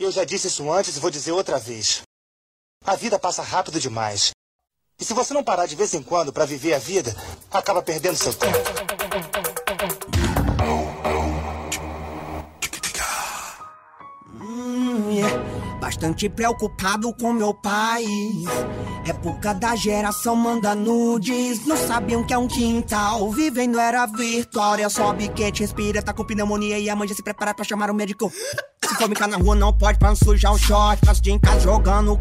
Eu já disse isso antes e vou dizer outra vez. A vida passa rápido demais. E se você não parar de vez em quando para viver a vida, acaba perdendo seu tempo. Bastante preocupado com meu país. Época da geração manda nudes. Não sabiam que é um quintal. Vivendo era virtual. É só biquete, respira, tá com pneumonia e a mãe já se prepara pra chamar o médico. Se for brincar na rua, não pode pra não sujar o short. Passo de em casa jogando.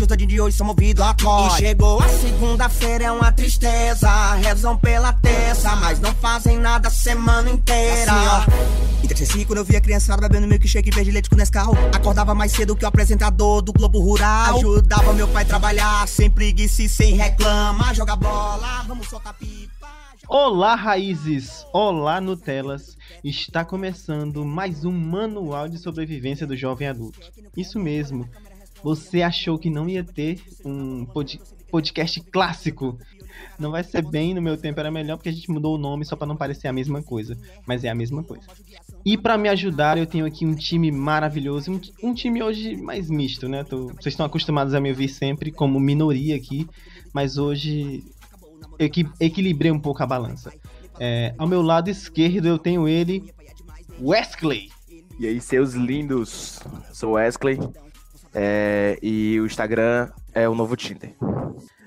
Os dadinhos de hoje são movidos a COD. E chegou a segunda-feira, é uma tristeza. Rezam pela terça, mas não fazem nada a semana inteira. Assim, ó. Entristeci quando eu vi a criançada bebendo milkshake verde leite com Nescau. Acordava mais cedo que o apresentador do Globo Rural. Ajudava meu pai a trabalhar, sem preguiça e sem reclama. Joga bola, vamos soltar pipa. Olá, raízes! Olá, Nutelas! Está começando mais um manual de sobrevivência do jovem adulto. Isso mesmo. Você achou que não ia ter um pod podcast clássico? Não vai ser bem, no meu tempo era melhor porque a gente mudou o nome só para não parecer a mesma coisa, mas é a mesma coisa. E para me ajudar, eu tenho aqui um time maravilhoso, um, um time hoje mais misto, né? Tô, vocês estão acostumados a me ouvir sempre como minoria aqui, mas hoje equi equilibrei um pouco a balança. É, ao meu lado esquerdo eu tenho ele, Wesley. E aí, seus lindos, sou Wesley é, e o Instagram é o novo Tinder.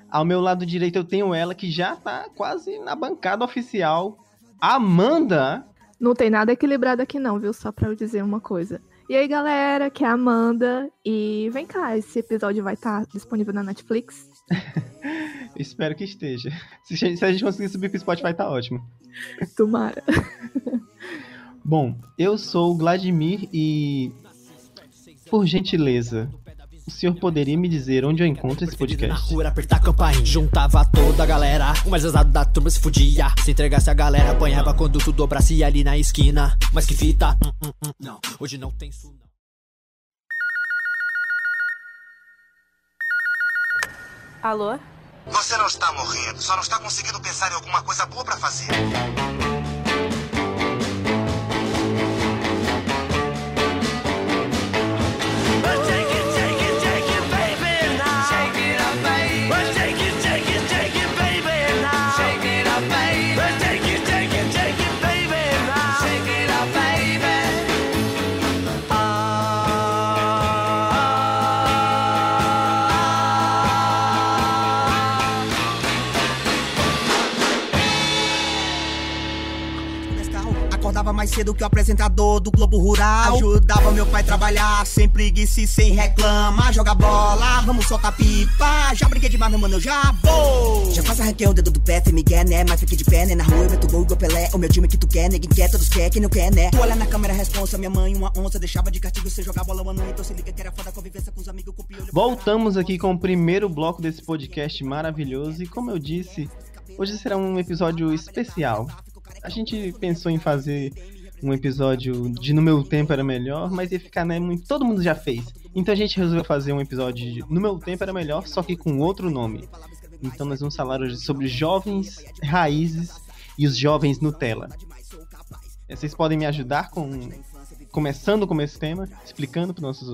Ao meu lado direito eu tenho ela que já tá quase na bancada oficial, Amanda. Não tem nada equilibrado aqui não, viu? Só pra eu dizer uma coisa. E aí, galera, que é a Amanda. E vem cá, esse episódio vai estar disponível na Netflix? Espero que esteja. Se a, gente, se a gente conseguir subir pro Spotify, tá ótimo. Tomara. Bom, eu sou o Vladimir e. Por gentileza, o senhor poderia me dizer onde eu encontro esse podcast? Na rua, apertar a campainha, juntava toda a galera. O mais exato da turma se fudia. Se entregasse a galera, apanhava quando tu dobrasse ali na esquina. Mas que fita, hum, hum, hum, não, hoje não tem isso Alô? Você não está morrendo, só não está conseguindo pensar em alguma coisa boa para fazer. Mais cedo que o apresentador do Globo Rural. Ajudava meu pai trabalhar, sem preguiça e sem reclama. Joga bola, vamos soltar pipa. Já brinquei demais, meu mano, eu já vou. Já quase arranquei o dedo do pé, me quer, né? Mas fiquei de pé, né? Na rua eu meto gol igual Pelé. O meu time que tu quer, ninguém quer, todos quer, quem não quer, né? Tu olha na câmera, responsa, minha mãe, uma onça. Deixava de castigo você jogar bola uma então se liga que era foda convivência com os amigos, com piolho. Voltamos aqui com o primeiro bloco desse podcast maravilhoso e como eu disse, hoje será um episódio especial. A gente pensou em fazer um episódio de No Meu Tempo Era Melhor, mas ia ficar, né, muito... todo mundo já fez. Então a gente resolveu fazer um episódio de No Meu Tempo Era Melhor, só que com outro nome. Então nós vamos falar hoje sobre jovens raízes e os jovens Nutella. Vocês podem me ajudar com começando com esse tema, explicando para nossos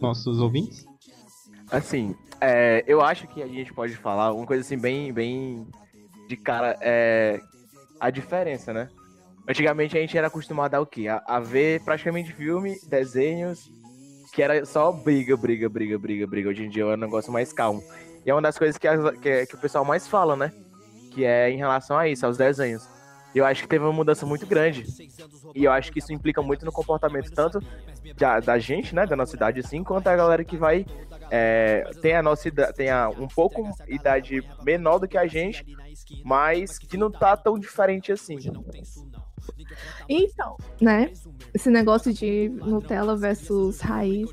nossos ouvintes? Assim, é, eu acho que a gente pode falar uma coisa assim bem, bem de cara, é a diferença, né? Antigamente a gente era acostumado ao quê? A, a ver praticamente filme, desenhos, que era só briga, briga, briga, briga, briga. Hoje em dia é um negócio mais calmo. E é uma das coisas que, a, que, que o pessoal mais fala, né? Que é em relação a isso, aos desenhos. Eu acho que teve uma mudança muito grande. E eu acho que isso implica muito no comportamento tanto da, da gente, né, da nossa idade, assim, quanto a galera que vai é, tem a nossa idade, tem a, um pouco idade menor do que a gente, mas que não tá tão diferente assim. Então, né? Esse negócio de Nutella versus raiz.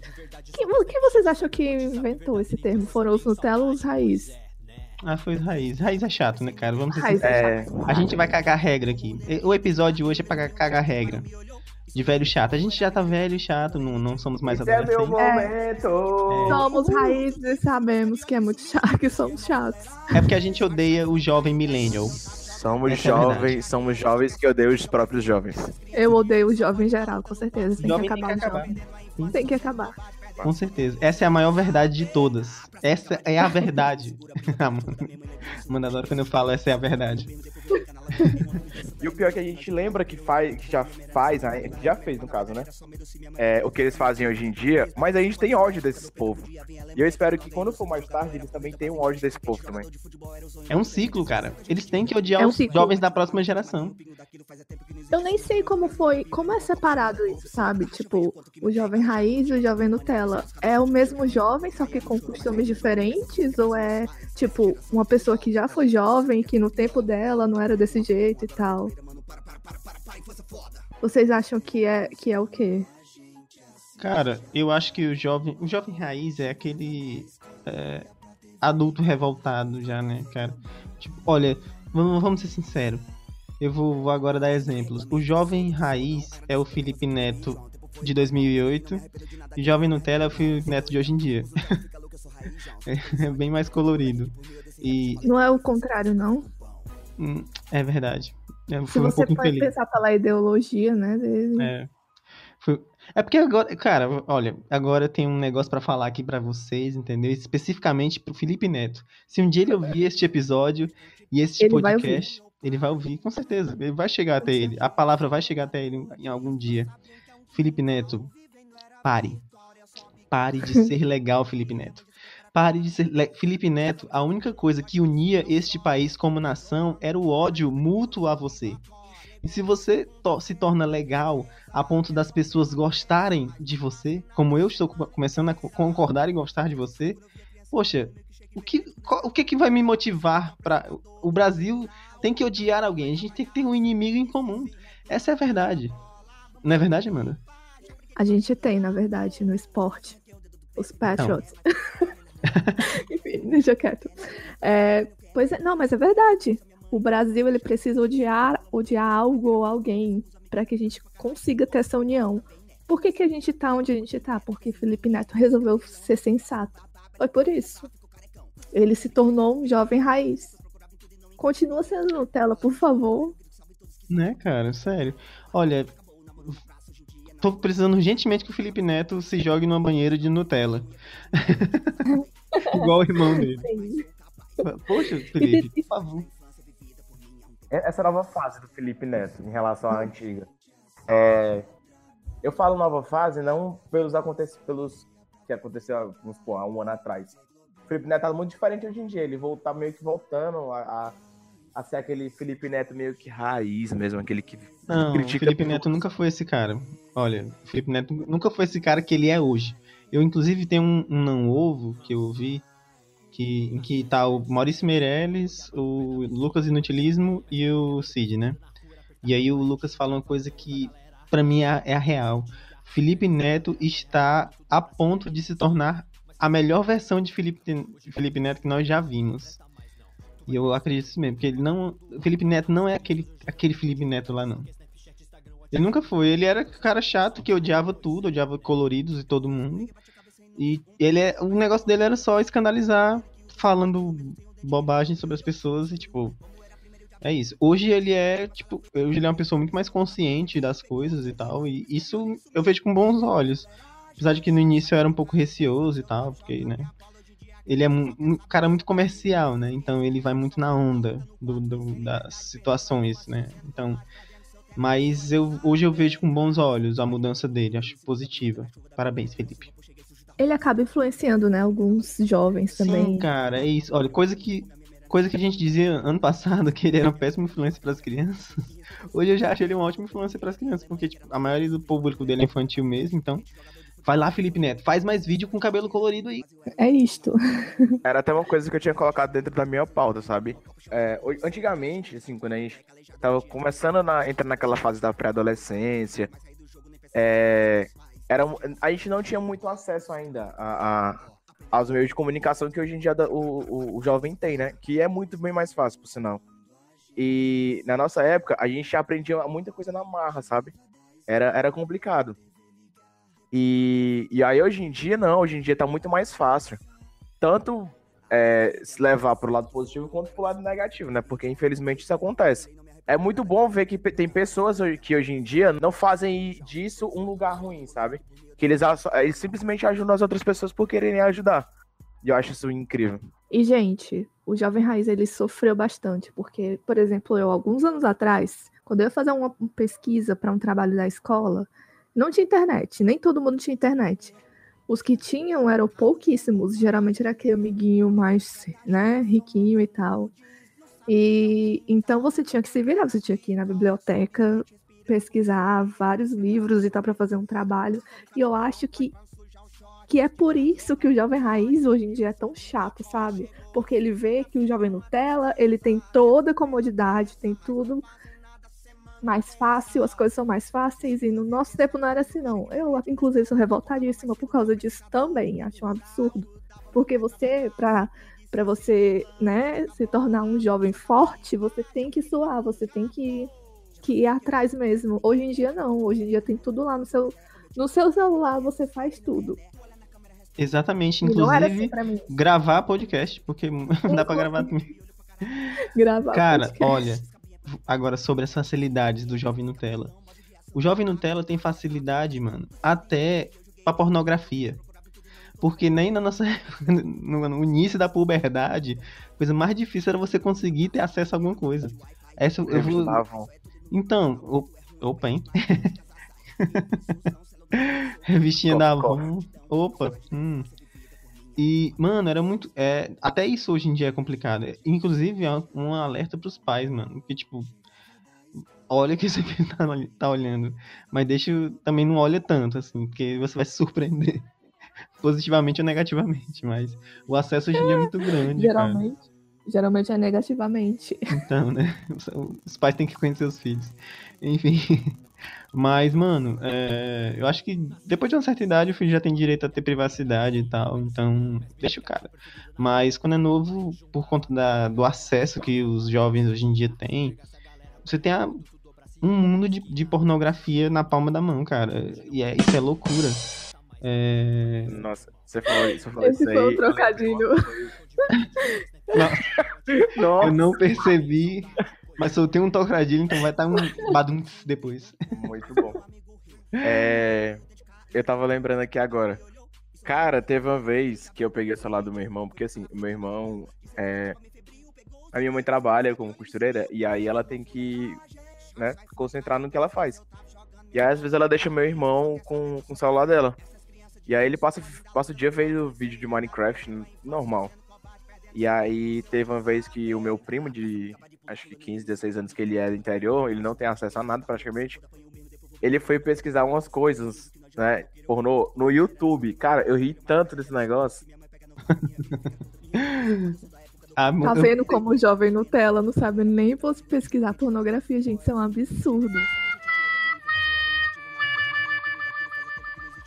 Quem, quem vocês acham que inventou esse termo? Foram os Nutella ou os raiz? Ah, foi os raiz. Raiz é chato, né, cara? Vamos Raiz é. A gente vai cagar regra aqui. O episódio hoje é pra cagar regra. De velho chato. A gente já tá velho e chato, não, não somos mais Esse é meu adolescentes. momento! Somos raízes e sabemos que é muito chato, que somos chatos. É porque a gente odeia o jovem millennial. Somos é jovens, somos jovens que odeiam os próprios jovens. Eu odeio o jovem em geral, com certeza. Tem Jovem que tem acabar que o acabar. jovem. Tem que acabar. Com certeza. Essa é a maior verdade de todas. Essa é a verdade. Amanda adora quando eu falo essa é a verdade. E o pior é que a gente lembra que, faz, que já faz, né, que já fez no caso, né? É, o que eles fazem hoje em dia, mas a gente tem ódio desses povos. E eu espero que quando for mais tarde, eles também tenham ódio desse povo também. É um ciclo, cara. Eles têm que odiar É um os ciclo. jovens da próxima geração. Eu nem sei como foi, como é separado isso, sabe? Tipo, o jovem raiz e o jovem Nutella. É o mesmo jovem, só que com costumes diferentes? Ou é, tipo, uma pessoa que já foi jovem, que no tempo dela não era desse jeito e tal? Vocês acham que é, que é o quê? Cara, eu acho que o jovem. O jovem raiz é aquele. é, adulto revoltado já, né, cara? Tipo, olha, vamos, vamos ser sinceros. Eu vou, vou agora dar exemplos. O jovem raiz é o Felipe Neto de 2008 e o jovem Nutella é o Felipe Neto de hoje em dia. é bem mais colorido. E Não é o contrário, não? É verdade. Eu Se fui um você pode infeliz. pensar pela ideologia, né, dele. É. Foi- É porque agora, cara, olha, agora tem um negócio pra falar aqui pra vocês, entendeu? Especificamente pro Felipe Neto. Se um dia ele ouvir este episódio e este Ele vai podcast, ele vai ouvir, com certeza. Ele vai chegar até ele. A palavra vai chegar até ele em algum dia. Felipe Neto, pare. Pare de ser legal, Felipe Neto. Pare de ser. Felipe Neto, a única coisa que unia este país como nação era o ódio mútuo a você. E se você to- se torna legal a ponto das pessoas gostarem de você, como eu estou co- começando a co- concordar e gostar de você, poxa, o que, qual- o que, que vai me motivar para O Brasil tem que odiar alguém, a gente tem que ter um inimigo em comum. Essa é a verdade. Não é verdade, Amanda? A gente tem, na verdade, no esporte. Os Patriots. Enfim, deixa quieto. É, pois é, não, mas é verdade. O Brasil ele precisa odiar, odiar algo ou alguém para que a gente consiga ter essa união. Por que, que a gente tá onde a gente tá? Porque Felipe Neto resolveu ser sensato. Foi por isso. Ele se tornou um jovem raiz. Continua sendo Nutella, por favor. Né, cara? Sério. Olha, tô precisando urgentemente que o Felipe Neto se jogue numa banheira de Nutella. Igual o irmão dele. Poxa, Felipe, por favor. essa nova fase do Felipe Neto em relação à antiga. É, eu falo nova fase não pelos acontecimentos pelos que aconteceu vamos supor, há um ano atrás. O Felipe Neto tá muito diferente hoje em dia. Ele volta meio que voltando a, a, a ser aquele Felipe Neto meio que raiz mesmo, aquele que Não, o critica Felipe Neto nunca foi esse cara. Olha, o Felipe Neto nunca foi esse cara que ele é hoje. Eu, inclusive, tenho um, um não ovo que eu vi, que, em que tá o Maurício Meirelles, o Lucas Inutilismo e o Cid, né? E aí o Lucas fala uma coisa que, pra mim, é a, é a real. Felipe Neto está a ponto de se tornar a melhor versão de Felipe, de Felipe Neto que nós já vimos. E eu acredito isso mesmo, porque ele não. O Felipe Neto não é aquele, aquele Felipe Neto lá, não. Ele nunca foi. Ele era cara chato que odiava tudo, odiava coloridos e todo mundo. E ele é. O negócio dele era só escandalizar, falando bobagem sobre as pessoas e, tipo. É isso. Hoje ele é, tipo, hoje ele é uma pessoa muito mais consciente das coisas e tal. E isso eu vejo com bons olhos. Apesar de que no início eu era um pouco receoso e tal, porque, né? Ele é um um cara muito comercial, né? Então ele vai muito na onda do, do- das situações, né? Então. Mas eu, hoje eu vejo com bons olhos a mudança dele, acho positiva. Parabéns, Felipe. Ele acaba influenciando, né, alguns jovens também. Sim, cara, é isso. Olha, coisa que, coisa que a gente dizia ano passado que ele era uma péssima influência para as crianças. Hoje eu já acho ele uma ótima influência para as crianças, porque tipo, a maioria do público dele é infantil mesmo, então. Vai lá, Felipe Neto, faz mais vídeo com cabelo colorido aí. É isto. Era até uma coisa que eu tinha colocado dentro da minha pauta, sabe? É, antigamente, assim, quando a gente tava começando a entrar naquela fase da pré-adolescência, é, era, um- a gente não tinha muito acesso ainda a, a- aos meios de comunicação que hoje em dia o, o, o jovem tem, né? Que é muito bem mais fácil, por sinal. E na nossa época, a gente aprendia muita coisa na marra, sabe? Era, era complicado. E, e aí hoje em dia, não, hoje em dia tá muito mais fácil. Tanto é, se levar pro lado positivo quanto pro lado negativo, né? Porque infelizmente isso acontece. é muito bom ver que tem pessoas que hoje em dia não fazem disso um lugar ruim, sabe? Que eles, eles simplesmente ajudam as outras pessoas por quererem ajudar. E eu acho isso incrível. E, gente, o Jovem Raiz, ele sofreu bastante, porque, por exemplo, eu, alguns anos atrás, quando eu ia fazer uma pesquisa para um trabalho da escola, não tinha internet, nem todo mundo tinha internet. Os que tinham eram pouquíssimos, geralmente era aquele amiguinho mais, né, riquinho e tal. E então você tinha que se virar, você tinha que ir na biblioteca, pesquisar vários livros e tal para fazer um trabalho. E eu acho que que é por isso que o jovem raiz hoje em dia é tão chato, sabe? Porque ele vê que o jovem Nutella, ele tem toda a comodidade, tem tudo mais fácil, as coisas são mais fáceis, e no nosso tempo não era assim, não. Eu, inclusive, sou revoltadíssima por causa disso também, acho um absurdo. Porque você, pra, pra você, né, se tornar um jovem forte, você tem que suar, você tem que, que ir atrás mesmo. Hoje em dia, não. Hoje em dia tem tudo lá no seu, no seu celular, você faz tudo. Exatamente, não era assim inclusive pra mim. gravar podcast, porque dá pra gravar também. Gravar Cara, podcast. olha, agora sobre as facilidades do jovem Nutella. O jovem Nutella tem facilidade, mano, até pra pornografia. Porque nem na nossa no, início da puberdade, a coisa mais difícil era você conseguir ter acesso a alguma coisa. Essa eu vou, Estavam- então, o- opa, hein? Revistinha da. Avon. Opa. hum. E, mano, era muito. É, até isso hoje em dia é complicado. Inclusive, é um alerta pros pais, mano. Que, tipo, olha que você tá, tá olhando. Mas deixa. Também não olha tanto, assim, porque você vai se surpreender. Positivamente ou negativamente. Mas o acesso hoje em dia é muito grande. cara. Geralmente. Geralmente é negativamente. Então, né? Os pais têm que conhecer os filhos. Enfim. Mas, mano, é, eu acho que depois de uma certa idade o filho já tem direito a ter privacidade e tal. Então, deixa o cara. Mas quando é novo, por conta da- do acesso que os jovens hoje em dia têm, você tem a- um mundo de, de pornografia na palma da mão, cara. E é, isso é loucura. É, Nossa, você falou, você falou Esse isso aí. foi lembrei trocadilho. coisa. eu não percebi, mas soltei um trocadilho, então vai estar um badum depois. muito bom. É, eu tava lembrando aqui agora. Cara, teve uma vez que eu peguei o celular do meu irmão, porque assim, meu irmão. É, a minha mãe trabalha como costureira e aí ela tem que né, concentrar no que ela faz. E aí, às vezes, ela deixa meu irmão com, com o celular dela. E aí ele passa, passa o dia vendo vídeo de Minecraft normal. E aí teve uma vez que o meu primo de acho que 15, 16 anos que ele é do interior, ele não tem acesso a nada praticamente. Ele foi pesquisar umas coisas, né? Pornô no YouTube. Cara, eu ri tanto desse negócio. Ah, Tá eu- vendo como o jovem Nutella não sabe nem pesquisar pornografia, gente? Isso é um absurdo.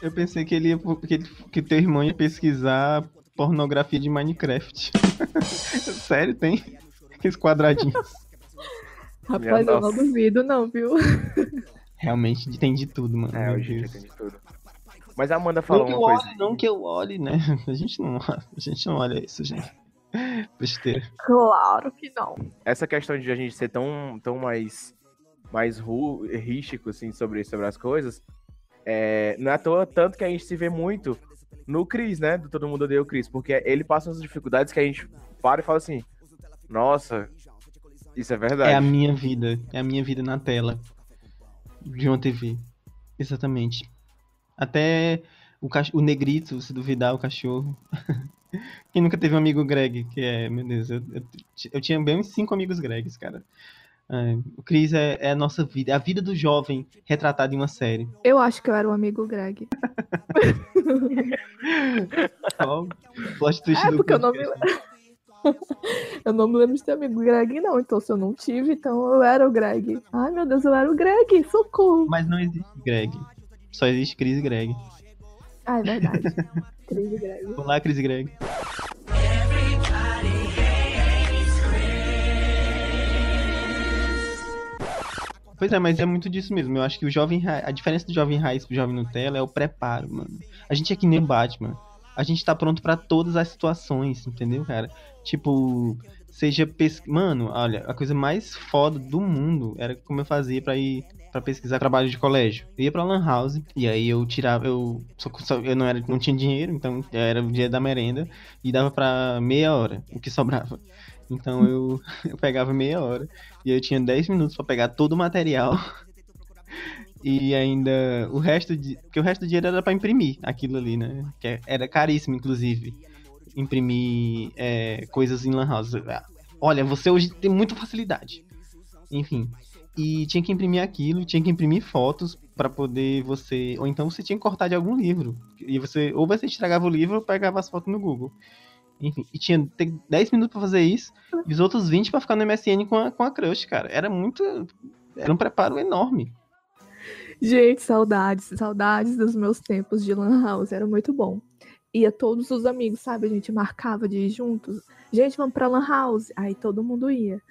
Eu pensei que ele ia, que, que teu irmão ia pesquisar pornografia de Minecraft. Sério, tem? Aqueles quadradinhos. Rapaz, eu não duvido, não, viu? Realmente tem de tudo, mano. É, hoje em dia Deus. tem de tudo. Mas a Amanda Não falou eu uma coisa. olhe, não que eu olhe, né? A gente não, a gente não olha isso, gente. Besteira. Claro que não. Essa questão de a gente ser tão, tão mais, mais ru, rístico, assim, sobre, sobre as coisas, é, não é à toa tanto que a gente se vê muito no Cris, né? Do Todo Mundo Odeia o Cris, porque ele passa umas dificuldades que a gente para e fala assim, nossa, isso é verdade. É a minha vida. É a minha vida na tela. De uma TV. Exatamente. Até o, cach... o negrito, se duvidar, o cachorro. Quem nunca teve um amigo Greg, que é, meu Deus, eu, eu, eu tinha bem uns cinco amigos Gregs, cara. É, o Chris é, é a nossa vida, é a vida do jovem retratada em uma série. Eu acho que eu era o amigo Greg. Plot twist É, do porque eu não me. Eu não me lembro de ter amigo Greg, não. Então, se eu não tive, então eu era o Greg. Ai, meu Deus, eu era o Greg. Socorro. Mas não existe Greg. Só existe Chris e Greg. Ah, é verdade. Cris e Greg. Olá, Chris e Greg. Pois é, mas é muito disso mesmo. Eu acho que o jovem a diferença do jovem raiz pro jovem Nutella é o preparo, mano. A gente é que nem o Batman. A gente tá pronto pra todas as situações, entendeu, cara? Tipo, seja pes... Mano, olha, a coisa mais foda do mundo era como eu fazia pra ir para pesquisar trabalho de colégio. Eu ia pra Lan House e aí eu tirava, eu só, só, eu não era, não tinha dinheiro, então era o dia da merenda e dava para meia hora o que sobrava. Então eu, eu pegava meia hora e eu tinha 10 minutos para pegar todo o material. E ainda o resto de. Porque o resto do dinheiro era para imprimir aquilo ali, né? Que era caríssimo, inclusive. Imprimir é, coisas em Lan House. Olha, você hoje tem muita facilidade. Enfim e tinha que imprimir aquilo, tinha que imprimir fotos para poder você, ou então você tinha que cortar de algum livro. E você ou você estragava o livro ou pegava as fotos no Google. Enfim, e tinha 10 minutos para fazer isso e os outros 20 para ficar no MSN com a, com a crush, cara. Era muito era um preparo enorme. Gente, saudades, saudades dos meus tempos de Lan House, era muito bom. Ia todos os amigos, sabe? A gente marcava de ir juntos. Gente, vamos pra Lan House. Aí todo mundo ia.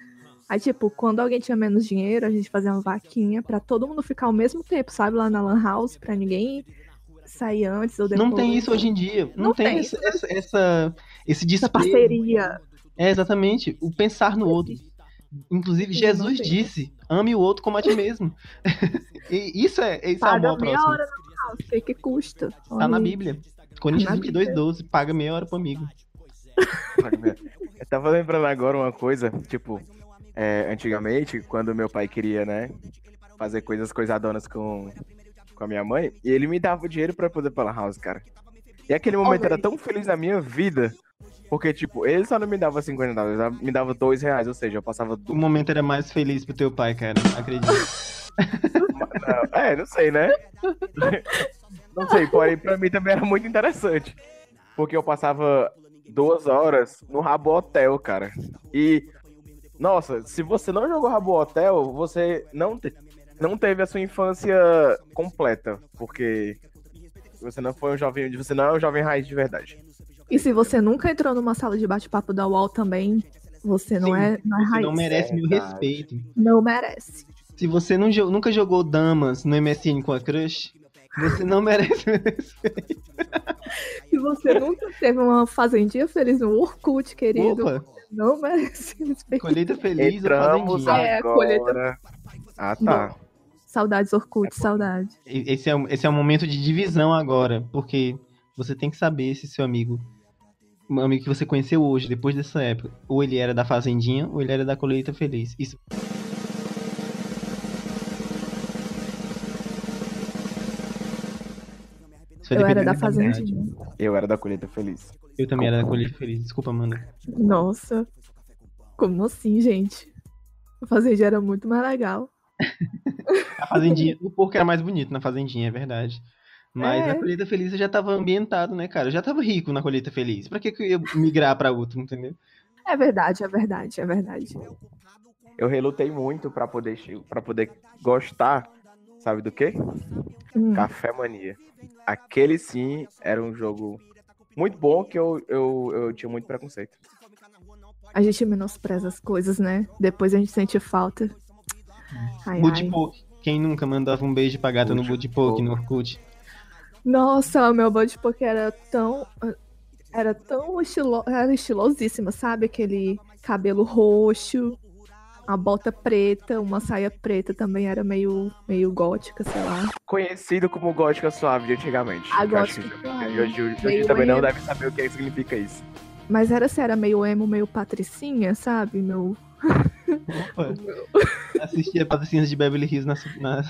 Aí, tipo, quando alguém tinha menos dinheiro, a gente fazia uma vaquinha pra todo mundo ficar ao mesmo tempo, sabe? Lá na Lan House, pra ninguém sair antes ou depois. Não tem isso hoje em dia. Não, não tem, tem essa, essa, esse desprezo. Essa parceria. É, exatamente. O pensar no outro. Inclusive, Jesus disse: ame o outro como a ti mesmo. e isso é, isso paga é amor meia hora no house, o que custa? Tá na Bíblia. Coríntios tá 22, 12. Paga meia hora pro amigo. Eu tava lembrando agora uma coisa, tipo, é, antigamente, quando meu pai queria, né, fazer coisas coisadonas com, com a minha mãe, e ele me dava o dinheiro pra poder ir pra house, cara. E aquele momento era tão feliz na minha vida, porque, tipo, ele só não me dava 50 dólares, ele me dava 2 reais, ou seja, eu passava... O momento era mais feliz pro teu pai, cara, acredito. não, é, não sei, né? não sei, porém, pra mim também era muito interessante. Porque eu passava duas horas no Rabo Hotel, cara. E nossa, se você não jogou Rabo Hotel, você não, te... não teve a sua infância completa, porque você não foi um jovem, você não é um jovem raiz de verdade. E se você nunca entrou numa sala de bate-papo da UOL também, você não Sim, é, não é raiz. Não merece meu respeito. Não merece. Se você não, nunca jogou damas no MSN com a crush, você não merece meu respeito. Se você nunca teve uma fazendinha feliz no Orkut, querido. Opa não merece respeito. Colheita feliz Entramos ou é, colheita... Ah, tá. Bom, saudades, Orkut, é, saudade. Esse é, esse é um momento de divisão agora, porque você tem que saber se seu amigo, um amigo que você conheceu hoje, depois dessa época, ou ele era da Fazendinha, ou ele era da Colheita Feliz. Isso... Eu era da Fazendinha. Eu era da Colheita Feliz. Eu também era da Colheita Feliz. Desculpa, Amanda. Nossa. Como assim, gente? A Fazendinha era muito mais legal. A Fazendinha... O porco era mais bonito na Fazendinha, é verdade. Mas é. na Colheita Feliz eu já tava ambientado, né, cara? Eu já tava rico na Colheita Feliz. Pra que, que eu ia migrar pra outro, entendeu? É verdade, é verdade, é verdade. Eu relutei muito para poder para poder gostar, sabe do quê? Hum. Café Mania. Aquele sim era um jogo muito bom que eu, eu, eu tinha muito preconceito. A gente menospreza as coisas, né? Depois a gente sente falta. Ai, Budipok. Quem nunca mandava um beijo pra gata no Budipok, no Orkut? Nossa, o meu Budipok era tão... Era tão estilo... Era estilosíssima, sabe? Aquele cabelo roxo, a bota preta, uma saia preta também era meio, meio gótica, sei lá. Conhecido como gótica suave de antigamente. A gótica suave. Hoje, hoje, hoje também emo. não deve saber o que significa isso. Mas era assim, era meio emo, meio patricinha, sabe? Meu... Opa. Assistia patricinhas de Beverly Hills na, na...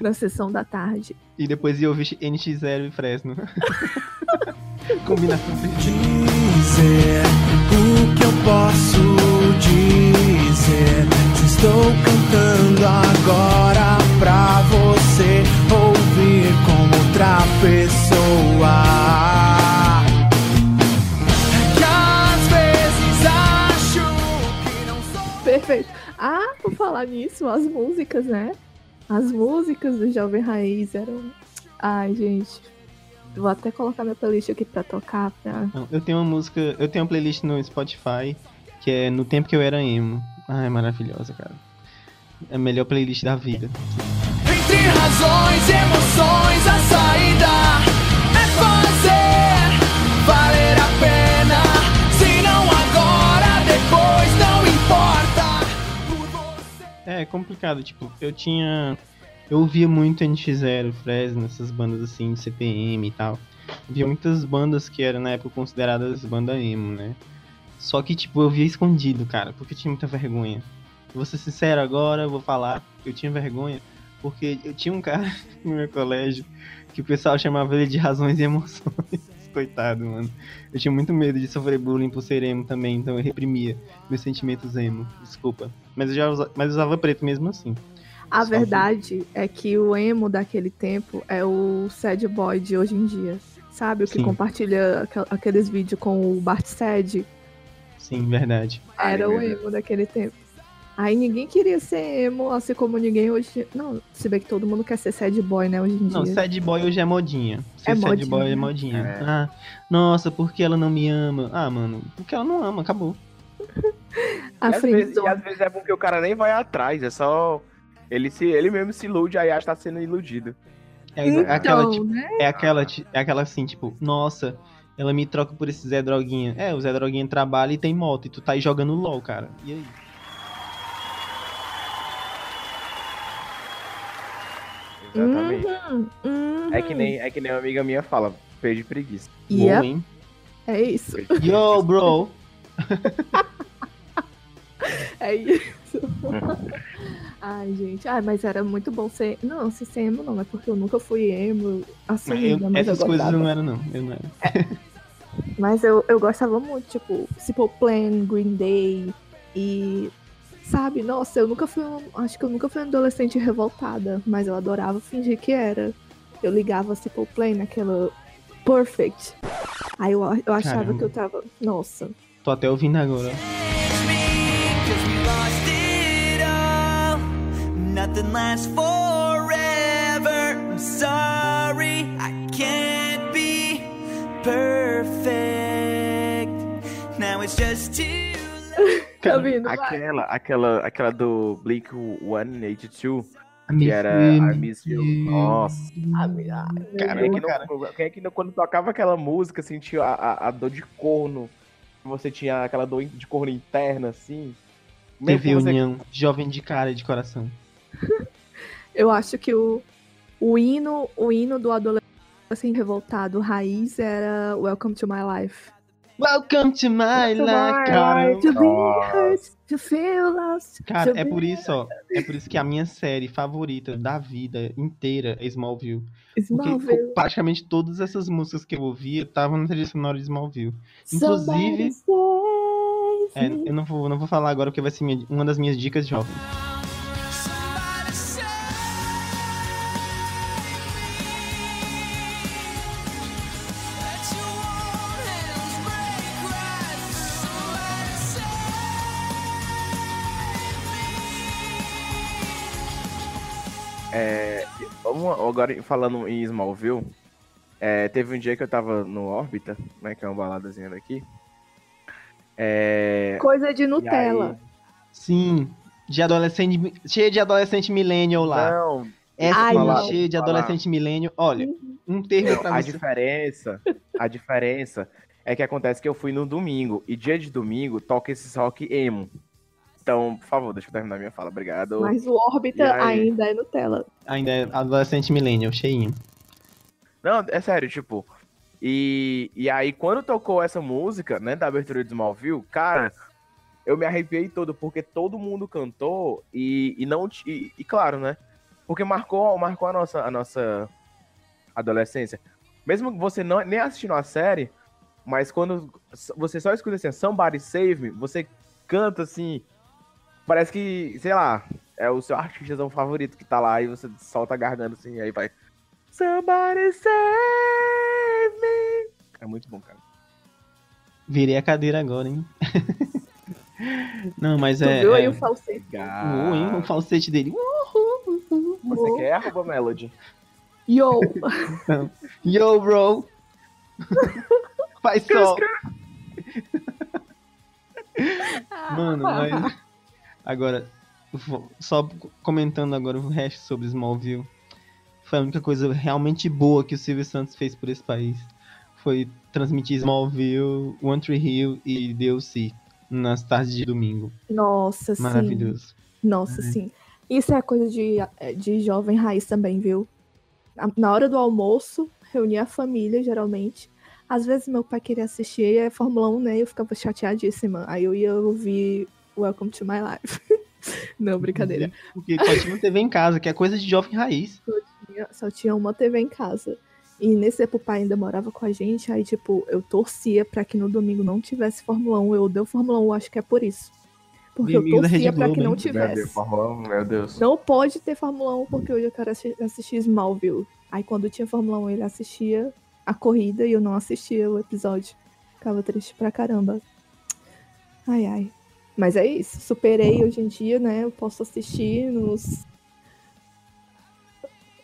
na sessão da tarde. E depois ia ouvir NX0 e Fresno. Combinação perfeita. Dizer o que eu posso dizer. Se estou cantando agora pra você ouvir como outra pessoa. Que às vezes acho que não sou. Perfeito. Por falar nisso, as músicas, né? As músicas do Jovem Raiz eram. Ai, gente Vou até colocar minha playlist aqui pra tocar. Pra... eu tenho uma música, eu tenho uma playlist no Spotify que é No Tempo Que Eu Era Emo. Ah, é maravilhosa, cara. É a melhor playlist da vida. Entre razões e emoções, a saída é complicado. Tipo, eu tinha. Eu ouvia muito NX0, Fresno, essas bandas assim, de CPM e tal. Havia muitas bandas que eram na época consideradas banda emo, né? Só que, tipo, eu via escondido, cara, porque eu tinha muita vergonha. Vou ser sincero agora, vou falar eu tinha vergonha, porque eu tinha um cara no meu colégio que o pessoal chamava ele de razões e emoções. Coitado, mano. Eu tinha muito medo de sofrer bullying por ser emo também, então eu reprimia meus sentimentos emo. Desculpa. Mas eu já usa... mas usava preto mesmo assim. A Só verdade é que o emo daquele tempo é o sad boy de hoje em dia. Sabe? O que Sim. compartilha aquel- aqueles vídeos com o Bart Sad. Sim, verdade. Era meu o emo daquele tempo. Aí ninguém queria ser emo, assim como ninguém hoje. Não, se bem que todo mundo quer ser sad boy, né, hoje em Não, dia. sad boy hoje é modinha. Ser É sad modinha. boy é modinha. É. Ah, nossa, porque ela não me ama? Ah, mano, porque ela não ama, acabou. A e, às vezes, e às vezes é porque o cara nem vai atrás, é só. Ele, se, ele mesmo se ilude, aí acha que tá sendo iludido. É, Então, aquela, tipo, né? é aquela, é aquela assim, tipo, nossa, ela me troca por esse Zé Droguinha. É, o Zé Droguinha trabalha e tem moto, e tu tá aí jogando LOL, cara. E aí? Exatamente. Uhum, uhum. É, que nem, é que nem uma amiga minha fala, perdi preguiça. Yep, Uou, hein? é isso. Yo, bro! É isso. Ai, gente. Ai, mas era muito bom ser. Não, se ser emo não, é porque eu nunca fui emo assumida, Eu- mas essas eu coisas não era, não. Eu não era. Mas eu, eu gostava muito, tipo, Simple Plan, Green Day e. Sabe, nossa, eu nunca fui um. Acho que eu nunca fui uma adolescente revoltada, mas eu adorava fingir que era. Eu ligava Simple Plan naquela Perfect. Aí eu, eu achava Caramba. que eu tava. Nossa. Tô até ouvindo agora. Cause we lost it all. Nothing lasts forever. I'm sorry, I can't be perfect. Now it's just too Tá vindo? vai. Aquela, aquela, aquela do Blink 182, I que era I Miss You. Nossa. Meu Quem é, cara. não, quem é que não- quando tocava aquela música, sentia a, a, a dor de corno? Você tinha aquela dor de corno interna, assim? Que você- União, jovem de cara e de coração. Eu acho que o, o hino, o hino do adolescente revoltado raiz era Welcome to My Life. Welcome to my life, cara. To be hurt, to feel lost. Cara, to é be- por isso, ó. É por isso que a minha série favorita da vida inteira é Smallville. Porque Smallville. co- praticamente todas essas músicas que eu ouvia estavam na trilha sonora de Smallville. Inclusive- É, eu não vou, não vou falar agora porque vai ser minha- uma das minhas dicas jovem. Agora falando em Smallville, é, teve um dia que eu tava no Órbita, né, que é uma baladazinha daqui. É, Coisa de Nutella. aí- Sim, de adolescente, cheia de adolescente millennial lá. Não, Essa Ai, não. cheia de adolescente millennial. Olha, um termo não, pra a você. diferença, a diferença é que acontece que eu fui no domingo, e dia de domingo toca esse rock emo. Então, por favor, deixa eu terminar minha fala, obrigado. Mas o Órbita aí? ainda é Nutella. Ainda é adolescente millennial, cheinho. Não, é sério, tipo. E, e aí, quando tocou essa música, né, da abertura de Smallville, cara, eu me arrepiei todo, porque todo mundo cantou e, e não. E, e claro, né? Porque marcou, marcou a, nossa, a nossa adolescência. Mesmo que você não, nem assistindo a série, mas quando você só escuta assim, Somebody Save Me, você canta assim. Parece que, sei lá, é o seu artista favorito que tá lá e você solta a garganta assim, aí vai. Somebody save me. É muito bom, cara. Virei a cadeira agora, hein? Não, mas Tu é. viu aí é... o falsete? Uou, hein? O falsete dele. Você quer arroba Melody? Yo! Yo, bro! Faz sol. Mano, mas. Agora, só comentando agora o resto sobre Smallville. Foi a única coisa realmente boa que o Silvio Santos fez por esse país. Foi transmitir Smallville, One Tree Hill e DLC nas tardes de domingo. Nossa, sim. Maravilhoso. Nossa, sim. Isso é coisa de, de jovem raiz também, viu? Na- hora do almoço, reunia a família, geralmente. Às vezes meu pai queria assistir a Fórmula 1, né? Eu ficava chateadíssima. Aí eu ia ouvir Welcome to My Life. Não, brincadeira. Porque só tinha uma TV em casa, que é coisa de jovem raiz. Tinha- Só tinha uma TV em casa. E nesse tempo o pai ainda morava com a gente. Aí, tipo, eu torcia pra que no domingo não tivesse Fórmula 1. Eu odeio Fórmula 1, acho que é por isso. Porque eu Inimigo da torcia pra que não? Meu Deus, tivesse. Fórmula 1, meu Deus. Não pode ter Fórmula 1 porque hoje eu quero assi- assistir Smallville. Aí quando tinha Fórmula 1 ele assistia a corrida e eu não assistia o episódio. Ficava triste pra caramba. Ai, ai. Mas é isso. Superei hoje em dia, né? Eu posso assistir nos.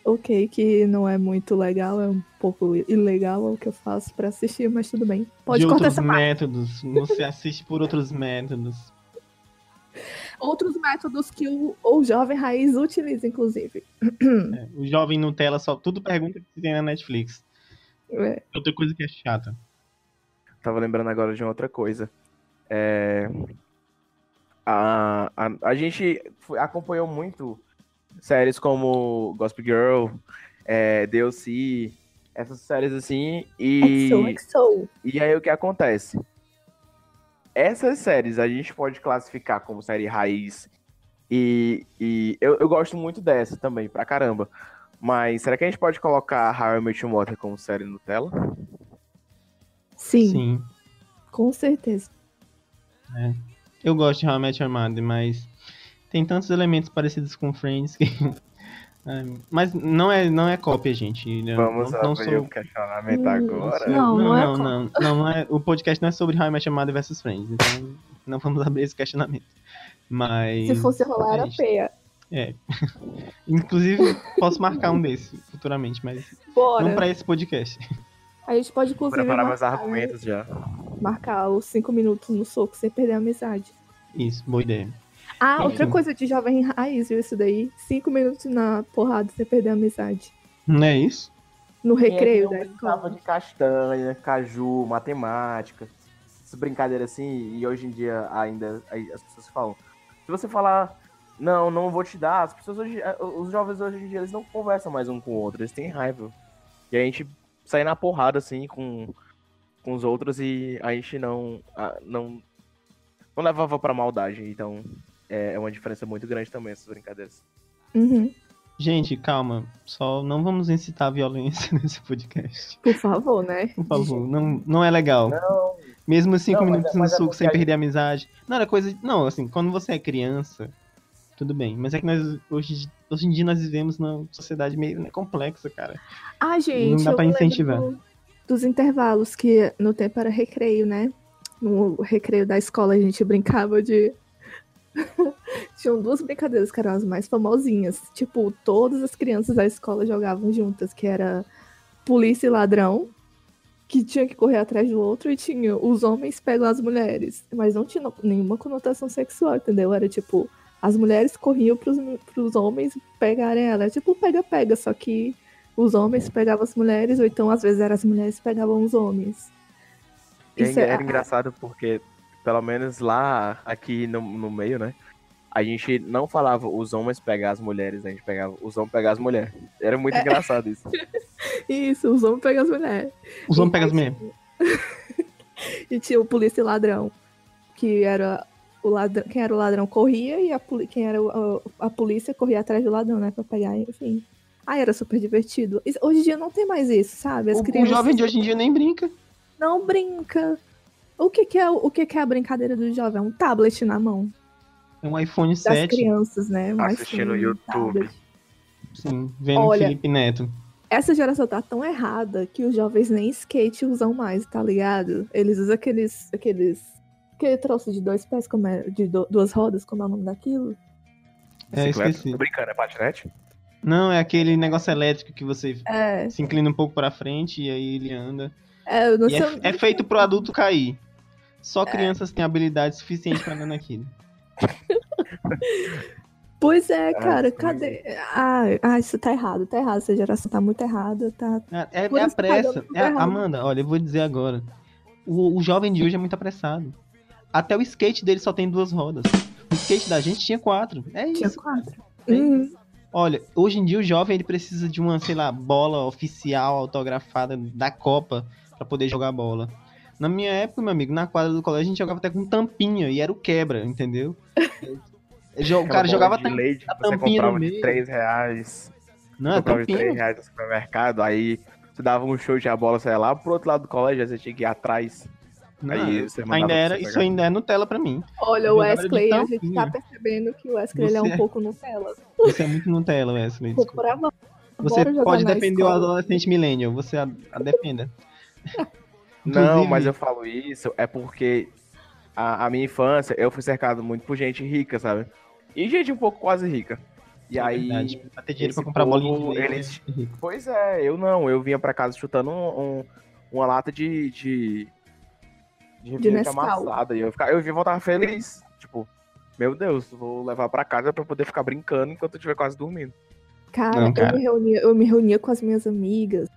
Ok, que não é muito legal, é um pouco ilegal o que eu faço pra assistir, mas tudo bem. Pode de cortar outros essa parte. métodos. Você assiste por outros métodos. Outros métodos que o, o jovem raiz utiliza, inclusive. É, o jovem Nutella só tudo pergunta que tem na Netflix. É. Outra coisa que é chata. Tava lembrando agora de uma outra coisa. É, A, a, a gente foi- acompanhou muito séries como Gospel Girl, é, DLC, essas séries assim, e, XOXO. e aí o que acontece? Essas séries a gente pode classificar como série raiz, e, e eu, eu gosto muito dessa também, pra caramba. Mas será que a gente pode colocar How I Met Your Mother como série Nutella? Sim, Sim. com certeza. Eu gosto de How I Met Your Mother, mas tem tantos elementos parecidos com Friends que. É, mas não é, não é cópia, gente. Eu Vamos não, não abrir sou- o questionamento Hum, agora. Não, não é não, não, não, não é- O podcast não é sobre How I Met Your Mother versus Friends, então não vamos abrir esse questionamento. Mas. Se fosse rolar, era é, feia. É. Inclusive, posso marcar um desse futuramente, mas Bora. não pra esse podcast. A gente pode, Vou inclusive, preparar meus marcar, argumentos já. Marcar os cinco minutos no soco sem perder a amizade. Isso, boa ideia. Ah, outra coisa de jovem raiz, viu? Isso daí. Cinco minutos na porrada sem perder a amizade. Não é isso? No é recreio da brincava escola. de castanha, caju, matemática, essas brincadeiras assim, e hoje em dia ainda as pessoas falam. Se você falar, não, não vou te dar, as pessoas hoje, eh, os jovens hoje em dia, eles não conversam mais um com o outro, eles têm raiva. E a gente sai na porrada assim com, com os outros e a gente não, ah, não, não levava pra maldade, então é, é uma diferença muito grande também essas brincadeiras. Uhum. Gente, calma. Só não vamos incitar a violência nesse podcast. Por favor, né? Por favor, não, não é legal. Não, Mesmo cinco Não, mas minutos é- no mas é suco porque sem a perder a amizade. Não, era coisa. Não, assim, quando você é criança, tudo bem. Mas é que nós, hoje, hoje em dia, nós vivemos numa sociedade meio né, complexa, cara. Ah, gente, Não dá eu pra lembro incentivar. do- dos intervalos, que no tempo era recreio, né? No recreio da escola a gente brincava de. Tinham duas brincadeiras que eram as mais famosinhas. Tipo, todas as crianças da escola jogavam juntas, que era polícia e ladrão, que tinha que correr atrás do outro, e tinha os homens pegam as mulheres. Mas não tinha nenhuma conotação sexual, entendeu? Era tipo, as mulheres corriam pros, pros homens pegarem ela. Era tipo pega-pega, só que os homens pegavam as mulheres, ou então às vezes eram as mulheres que pegavam os homens. E Isso era, é- era engraçado porque, pelo menos lá, aqui no, no meio, né? A gente não falava os homens pegar as mulheres, a gente pegava os homens pegar as mulheres. Era muito É. engraçado isso. Isso, os homens pegam as mulheres. Os homens pegam as mulheres. E tinha o polícia e ladrão, que era o ladrão, quem era o ladrão corria e a, quem era o- a, a polícia corria atrás do ladrão, né, pra pegar, enfim. Ah, era super divertido. Hoje em dia não tem mais isso, sabe? As O, o crianças jovem de hoje em dia nem brinca. não brinca. O que que é o o que que é a brincadeira do jovem? É um tablet na mão É um iPhone das 7. crianças, né? Um Assistindo iPhone, YouTube. tablet. Sim, vendo Olha, Felipe Neto. Essa geração tá tão errada que os jovens nem skate usam mais, tá ligado? Eles usam aqueles. aqueles. aquele troço de dois pés, como é, de du- duas rodas, como é o nome daquilo? É, esqueci. Tô brincando, é patinete? Não, é aquele negócio elétrico que você É, se inclina um pouco pra frente e aí ele anda. é, eu não E sei. é, é feito pro adulto cair. Só crianças têm habilidade suficiente pra andar naquilo. Pois é, cara, cadê? Ah, ah, isso tá errado, tá errado. Essa geração tá muito errada, tá. É, é- é a tá pressa. É. Amanda, olha, eu vou dizer agora. O, o jovem de hoje é muito apressado. Até o skate dele só tem duas rodas. O skate da gente tinha quatro. É Tinha isso. quatro. Uhum. Olha, hoje em dia o jovem ele precisa de uma, sei lá, bola oficial autografada da Copa pra poder jogar bola. Na minha época, meu amigo, na quadra do colégio a gente jogava até com tampinha e era o quebra, entendeu? O cara jogava de leite a você tampinha no comprava de meio. 3 reais. Não, é comprava de 3 tampinha. reais no supermercado, aí você dava um show de a bola, sei lá, pro outro lado do colégio, aí você tinha que ir atrás. Não, Aí você mandava ainda era, você isso pegar. ainda é Nutella pra mim. Olha, o de Wesley, a gente tá percebendo que o Wesley é Você um é- pouco Nutella. Você é muito Nutella, Wesley. Desculpa. Você pode defender o adolescente millennial, você a, a defenda. Não, mas eu falo isso é porque a, a minha infância eu fui cercado muito por gente rica, sabe? E gente um pouco quase rica. E É aí. verdade, pra ter dinheiro pra comprar bolinha povo, de leite, eles- é. Pois é, eu não. Eu vinha pra casa chutando um, um- uma lata de. de. De refrigerante amassada. E eu, ficava, eu voltar feliz. Tipo, meu Deus, vou levar pra casa pra poder ficar brincando enquanto eu estiver quase dormindo. Cara, Não, cara. Eu, me reunia, eu me reunia com as minhas amigas.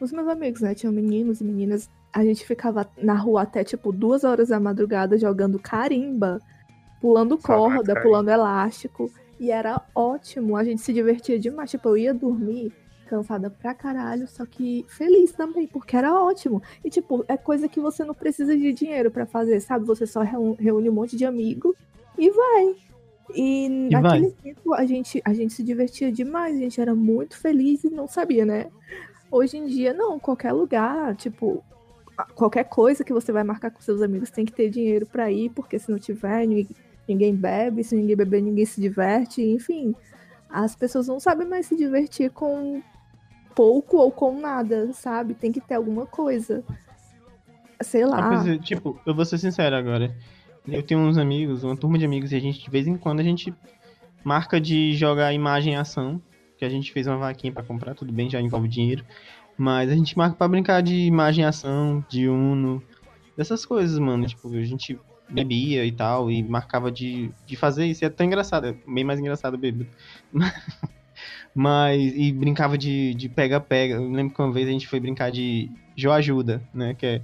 Os meus amigos, né? Tinham meninos e meninas. A gente ficava na rua até, tipo, duas horas da madrugada jogando carimba, pulando corda, pulando elástico. E era ótimo. A gente se divertia demais. Tipo, eu ia dormir cansada pra caralho, só que feliz também, porque era ótimo. E, tipo, é coisa que você não precisa de dinheiro pra fazer, sabe? Você só reúne um monte de amigos e vai. E, naquele tempo a gente, a gente se divertia demais, a gente era muito feliz e não sabia, né? Hoje em dia, não, qualquer lugar, tipo, qualquer coisa que você vai marcar com seus amigos tem que ter dinheiro pra ir, porque se não tiver, ninguém bebe, se ninguém beber, ninguém se diverte, enfim. As pessoas não sabem mais se divertir com pouco ou com nada, sabe? Tem que ter alguma coisa. Sei Ah, lá. pois é, tipo, eu vou ser sincero agora. Eu tenho uns amigos, uma turma de amigos, e a gente, de vez em quando, a gente marca de jogar imagem ação. Que a gente fez uma vaquinha pra comprar, tudo bem, já envolve dinheiro. Mas a gente marca pra brincar de imagem ação, de Uno, dessas coisas, mano. Tipo, a gente bebia e tal, e marcava de, de fazer isso. E é tão engraçado, é bem mais engraçado. Mas, e brincava de pega-pega. Eu lembro que uma vez a gente foi brincar de Joe Ajuda, né? Que é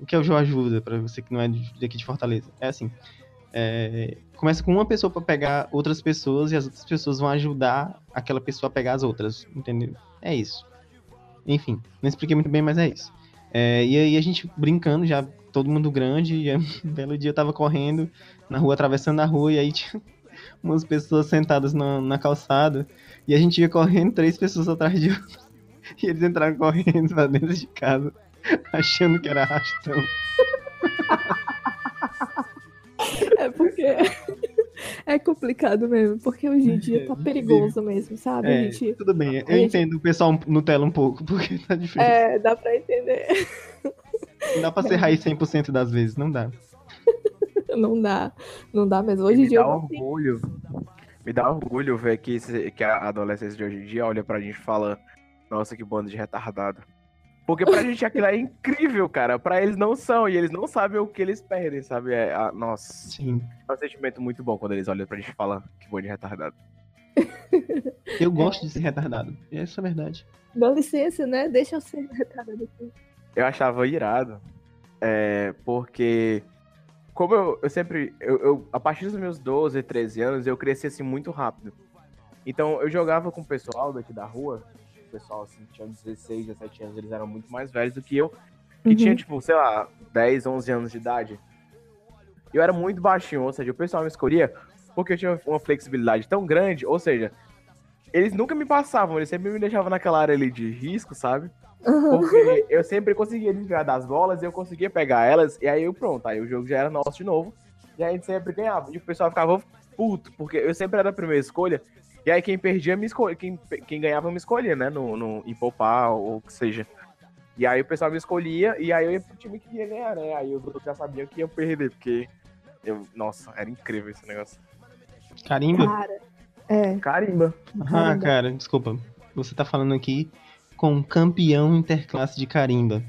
o que é o Joe Ajuda, pra você que não é daqui de Fortaleza? É assim. é, começa com uma pessoa pra pegar outras pessoas e as outras pessoas vão ajudar aquela pessoa a pegar as outras, entendeu? É isso. Enfim, não expliquei muito bem, mas é isso. É, e aí a gente brincando, já todo mundo grande, e um belo dia eu tava correndo na rua, atravessando a rua, e aí tinha umas pessoas sentadas na, na calçada, e a gente ia correndo, três pessoas atrás de outras, e eles entraram correndo pra dentro de casa, achando que era arrastão. É porque é complicado mesmo, porque hoje em dia tá perigoso mesmo, sabe? É, a gente tudo bem, eu entendo o pessoal Nutella um pouco, porque tá difícil. é, dá pra entender. Não dá pra ser raiz 100% das vezes, não dá. Não dá, não dá mesmo. Hoje em dia dá orgulho. Me dá orgulho ver que, esse- que a adolescência de hoje em dia olha pra gente e fala: Nossa, que bando de retardado. Porque pra gente aquilo é incrível, cara. Pra eles não são. E eles não sabem o que eles perdem, sabe? É, a- nossa. Sim. É um sentimento muito bom quando eles olham pra gente e falam que bando de retardado. Eu gosto de ser retardado. Essa é a verdade. Dá licença, né? Deixa eu ser retardada aqui. eu achava irado. É, porque. Como eu, eu sempre. Eu, eu- a partir dos meus 12, 13 anos, eu cresci assim muito rápido. Então eu jogava com o pessoal daqui da rua. O pessoal assim, tinha 16, 17 anos, eles eram muito mais velhos do que eu. Que Uhum. tinha, tipo, sei lá, 10, 11 anos de idade. Eu era muito baixinho, ou seja, o pessoal me escolhia porque eu tinha uma flexibilidade tão grande, ou seja, eles nunca me passavam, eles sempre me deixavam naquela área ali de risco, sabe? Porque eu sempre conseguia desviar das bolas, eu conseguia pegar elas, e aí eu pronto, aí o jogo já era nosso de novo, e aí a gente sempre ganhava. E o pessoal ficava puto, porque eu sempre era a primeira escolha, e aí quem perdia me escolhia, quem, quem ganhava me escolhia, né? No, no, em poupar ou o que seja. E aí o pessoal me escolhia, e aí eu ia pro time que ia ganhar, né? Aí os outros já sabiam que ia perder, porque eu. Nossa, era incrível esse negócio. Carimba? Cara, é. Carimba. Ah, Carimba. cara, desculpa. Você tá falando aqui com um campeão interclasse de carimba.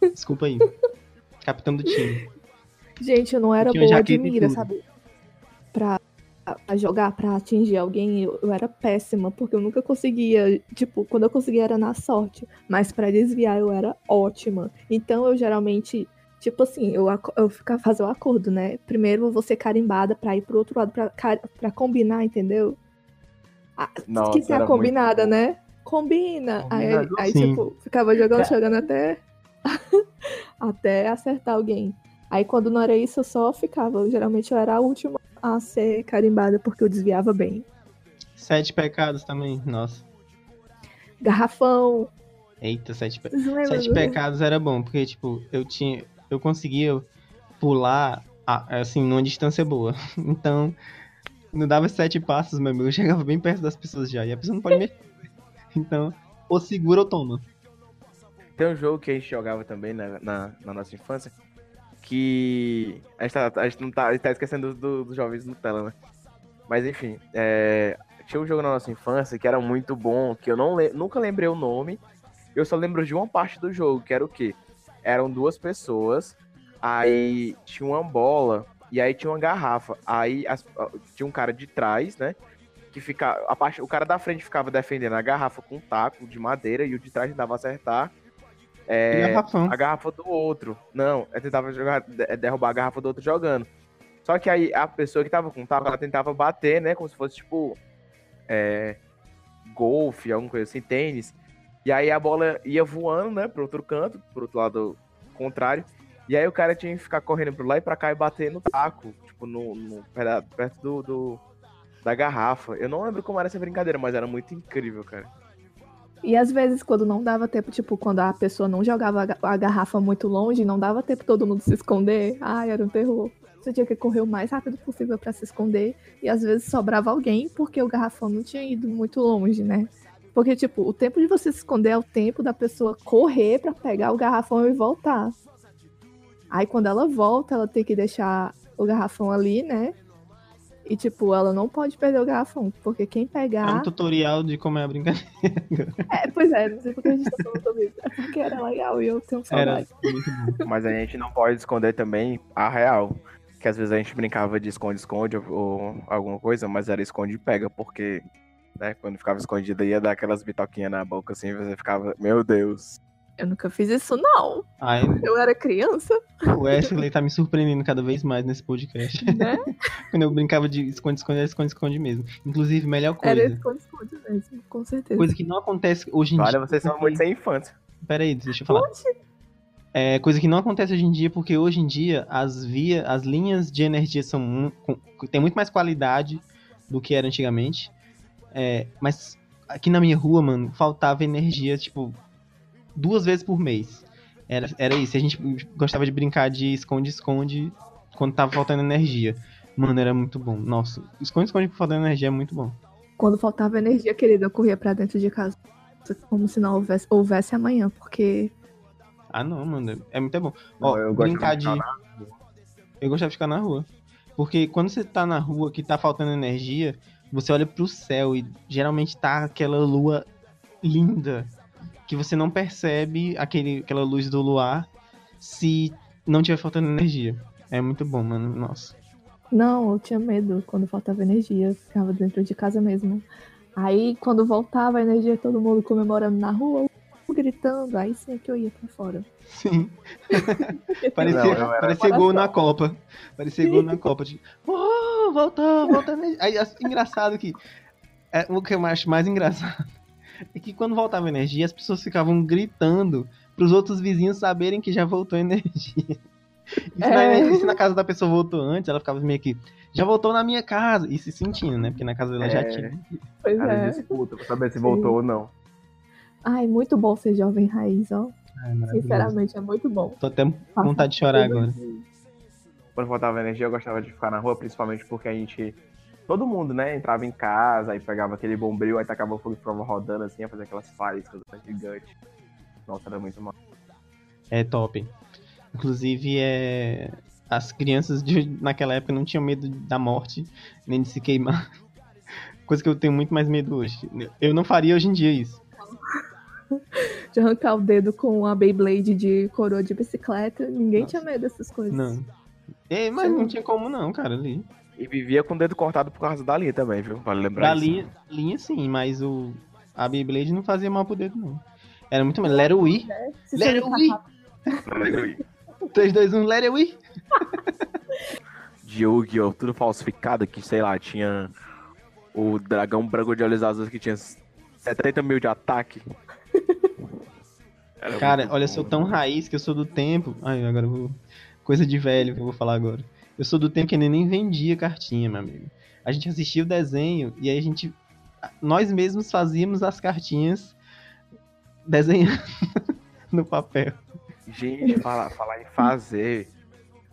Desculpa aí. Capitão do time. Gente, eu não era boa de mira, sabe? Pra, pra jogar, pra atingir alguém, eu, eu era péssima, porque eu nunca conseguia. Tipo, quando eu conseguia era na sorte. Mas pra desviar eu era ótima. Então eu geralmente. Tipo assim, eu, eu ficava fazer o acordo, né? Primeiro eu vou ser carimbada pra ir pro outro lado pra, pra combinar, entendeu? Nossa, que era combinada, né? Combina. Aí, Combinado, aí tipo, ficava jogando, jogando até. até acertar alguém. Aí quando não era isso, eu só ficava. Geralmente eu era a última a ser carimbada, porque eu desviava bem. Sete pecados também, nossa. Garrafão. Eita, sete lembram? Sete do- pecados era bom, porque, tipo, eu tinha. Eu conseguia pular, assim, numa distância boa. Então, não dava sete passos, meu amigo. Eu chegava bem perto das pessoas já. E a pessoa não pode mexer. Então, ou segura ou toma. Tem um jogo que a gente jogava também na, na, na nossa infância. Que. A gente, tá, a gente não tá, gente tá esquecendo do- dos jovens Nutella, né? Mas enfim, é, tinha um jogo na nossa infância que era muito bom, que eu não le- nunca lembrei o nome. Eu só lembro de uma parte do jogo, que era o quê? Eram duas pessoas, aí tinha uma bola e aí tinha uma garrafa. Aí as- tinha um cara de trás, né? Que fica, a parte, o cara da frente ficava defendendo a garrafa com um taco de madeira e o de trás tentava acertar. É, a garrafa do outro. Não, eu tentava jogar, de- derrubar a garrafa do outro jogando. Só que aí a pessoa que tava com o taco, ela tentava bater, né? Como se fosse tipo. É, golfe, alguma coisa assim, tênis. E aí a bola ia voando, né? Pro outro canto, pro outro lado contrário. E aí o cara tinha que ficar correndo pra lá e pra cá e bater no taco. Tipo, no, no- perto perto do, do- da garrafa. Eu não lembro como era essa brincadeira, mas era muito incrível, cara. E às vezes, quando não dava tempo, tipo, quando a pessoa não jogava a ga- a garrafa muito longe, não dava tempo todo mundo se esconder. Ai, era um terror. Você tinha que correr o mais rápido possível pra se esconder. E às vezes sobrava alguém porque o garrafão não tinha ido muito longe, né? Porque, tipo, o tempo de você se esconder é o tempo da pessoa correr pra pegar o garrafão e voltar. Aí quando ela volta, ela tem que deixar o garrafão ali, né? E, tipo, ela não pode perder o garrafão, porque quem É um pegar. tutorial de como é a brincadeira. É, pois é, não sei porque a gente tá falando sobre isso. É porque era legal e eu tenho Era saudade. bom. Mas a gente não pode esconder também a real. Que às vezes a gente brincava de esconde-esconde ou, ou alguma coisa, mas era esconde e pega, porque, né, quando ficava escondida ia dar aquelas bitoquinhas na boca assim, você ficava, meu Deus. Eu nunca fiz isso, não. Ai, Eu era criança, o Wesley tá me surpreendendo cada vez mais nesse podcast. né? Quando eu brincava de esconde-esconde, era esconde-esconde mesmo. Inclusive, melhor Era coisa. esconde-esconde mesmo, com certeza. Coisa que não acontece hoje em Olha, dia. vocês são muito sem infância. Pera aí, deixa eu falar. É, coisa que não acontece hoje em dia, porque hoje em dia as via, as linhas de energia são tem muito mais qualidade do que era antigamente. É, mas aqui na minha rua, mano, faltava energia, tipo, duas vezes por mês. Era, era isso. A gente gostava de brincar de esconde-esconde quando tava faltando energia. Mano, era muito bom. Nossa, esconde-esconde por faltando energia é muito bom. Quando faltava energia, querida, eu corria pra dentro de casa. Como se não houvesse, houvesse amanhã, porque. Ah, não, mano, é muito bom. Não, Ó, eu brincar de de. Eu gostava de ficar na rua. Porque quando você tá na rua que tá faltando energia, você olha pro céu e geralmente tá aquela lua linda. Que você não percebe aquele, aquela luz do luar se não tiver faltando energia. É muito bom, mano. Nossa. Não, eu tinha medo quando faltava energia, eu ficava dentro de casa mesmo. Aí, quando voltava a energia, todo mundo comemorando na rua, gritando, aí sim é que eu ia pra fora. Sim. Parecia, Não, era- parecia gol na Copa. Parecia gol na Copa. Tipo, oh, voltou, voltou. energia. Aí, assim, engraçado que. É, o que eu acho mais engraçado é que quando voltava energia, as pessoas ficavam gritando pros outros vizinhos saberem que já voltou energia. E se, na, É. e se na casa da pessoa voltou antes, ela ficava meio que. Já voltou na minha casa. E se sentindo, né? Porque na casa dela já É. tinha. Pois Era é. disputa pra saber se voltou ou não. Ai, muito bom ser jovem raiz, ó. Ai. Sinceramente, é muito bom. Tô até com vontade de chorar agora. Quando faltava energia, eu gostava de ficar na rua, principalmente porque a gente. Todo mundo, né? Entrava em casa, aí pegava aquele bombril, aí tacava o fogo e ficava rodando assim, ia fazer aquelas faíscas gigantes. Nossa, era muito mal. É top. Inclusive, é... as crianças de... naquela época não tinham medo da morte, nem de se queimar. Coisa que eu tenho muito mais medo hoje. Eu não faria hoje em dia isso. De arrancar o dedo com a Beyblade de coroa de bicicleta. Ninguém tinha medo dessas coisas. Não. É, mas não tinha como não, cara, ali. E vivia com o dedo cortado por causa da linha também, viu? Vale lembrar Da isso. linha, linha sim, mas o... a Beyblade não fazia mal pro dedo, não. Era muito melhor. Let it. Se Let it ir. 3, 2, 1, let it ir. de Yu-Gi-Oh! tudo falsificado, que sei lá, tinha o dragão branco de olhos azuis que tinha 70 mil de ataque. Era Cara, olha, eu bom, sou mano. tão raiz que eu sou do tempo. Ai, agora eu vou. Coisa de velho que eu vou falar agora. Eu sou do tempo que nem, nem vendia cartinha, meu amigo. A gente assistia o desenho e aí a gente. Nós mesmos fazíamos as cartinhas desenhando no papel. Gente, falar falar em fazer.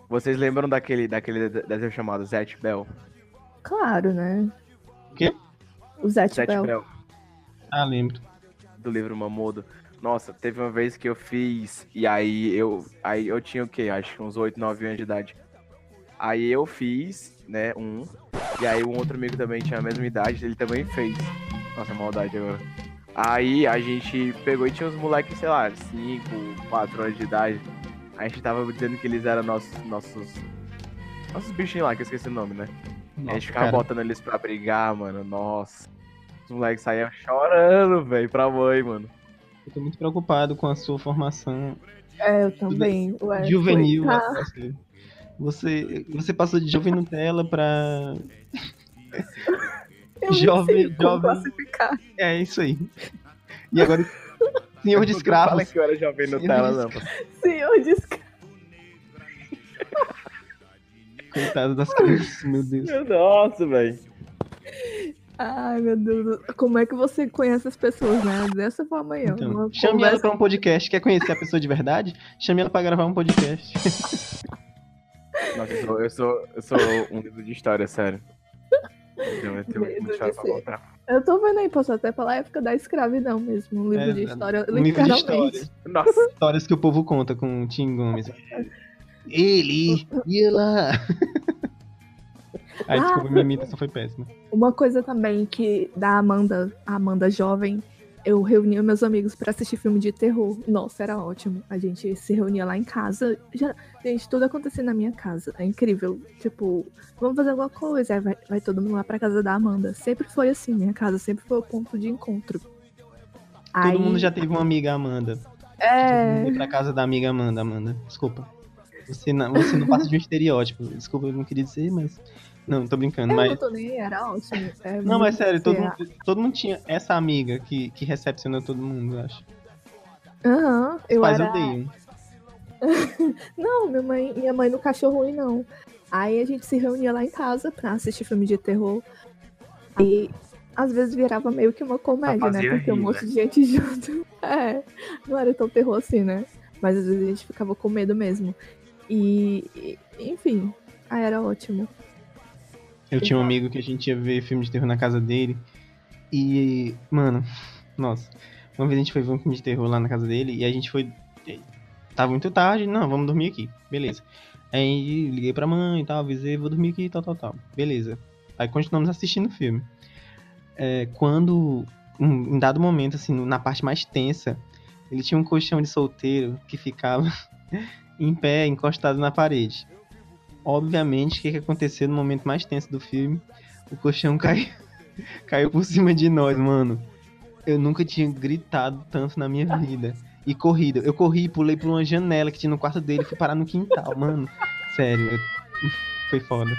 Vocês lembram daquele, daquele de- desenho chamado Zet Bell? Claro, né? O quê? O Zet Zet Bell. Bell, Ah, lembro. do livro Mamodo. Nossa, teve uma vez que eu fiz, e aí eu. Aí eu tinha o quê? Acho que uns 8, 9 anos de idade. Aí eu fiz, né, um. E aí um outro amigo também tinha a mesma idade, ele também fez. Nossa, maldade agora. Aí a gente pegou e tinha uns moleques, sei lá, 5, 4 anos de idade. A gente tava dizendo que eles eram nossos. nossos. Nossos bichinhos lá, que eu esqueci o nome, né? a Nossa, gente ficava cara. botando eles pra brigar, mano. Nossa. Os moleques saíam chorando, velho, pra mãe, mano. Eu tô muito preocupado com a sua formação É, eu também. Ué, juvenil. tá. Wesley. Você, você passou de jovem Nutella pra. Eu Jovem- sei como jovem. classificar. É isso aí. E agora. Senhor de Não fala escravos. que eu era jovem Senhor Nutella, de não. Senhor de escra- Coitado das crianças, meu Deus. Nossa, velho. Ai, meu Deus. Como é que você conhece as pessoas, né? Dessa forma aí. Então, chame ela conversa- pra um podcast. Quer conhecer a pessoa de verdade? Chame ela pra gravar um podcast. Nossa, eu sou, eu sou, eu sou um livro de história, sério. Eu tenho muita de história pra. Eu tô vendo aí, posso até falar a época da escravidão mesmo. Um livro É, de história, um livro de história. Nossa, Histórias que o povo conta com o Tim Gomes. Ele ia lá. Ai, desculpa, minha imitação foi péssima. Uma coisa também que da Amanda, a Amanda jovem, eu reunia meus amigos pra assistir filme de terror. Nossa, era ótimo. A gente se reunia lá em casa. Já, gente, tudo acontecia na minha casa. É incrível. Tipo, vamos fazer alguma coisa. Aí vai, vai todo mundo lá pra casa da Amanda. Sempre foi assim, minha casa sempre foi o ponto de encontro. Todo mundo já teve uma amiga Amanda. É. Vou pra casa da amiga Amanda, Amanda. Desculpa. Você não, você não passa de um estereótipo. Desculpa, eu não queria dizer, mas. Não, tô brincando, Eu mas. não tô nem era ótimo. É Não, mas sério, todo mundo, todo mundo tinha essa amiga que, que recepciona todo mundo, eu acho. Aham, eu Pais era. odeiam. Não, minha mãe, minha mãe não cachorro ruim, não. Aí a gente se reunia lá em casa pra assistir filme de terror. E às vezes virava meio que uma comédia, né? Porque um monte de gente junto. É, não era tão terror assim, né? Mas às vezes a gente ficava com medo mesmo. E, e- enfim, aí era ótimo. Eu tinha um amigo que a gente ia ver filme de terror na casa dele. E, mano, nossa. Uma vez a gente foi ver um filme de terror lá na casa dele e a gente foi. Tava muito tarde, não, vamos dormir aqui. Beleza. Aí liguei pra mãe e tal, avisei, vou dormir aqui, tal, tal, tal. Beleza. Aí continuamos assistindo o filme. É, quando, em dado momento, assim, na parte mais tensa, ele tinha um colchão de solteiro que ficava em pé, encostado na parede. Obviamente, o que, que aconteceu no momento mais tenso do filme? O colchão caiu, caiu por cima de nós, mano. Eu nunca tinha gritado tanto na minha vida. E corrido. Eu corri e pulei por uma janela que tinha no quarto dele e fui parar no quintal, mano. Sério, eu- foi foda.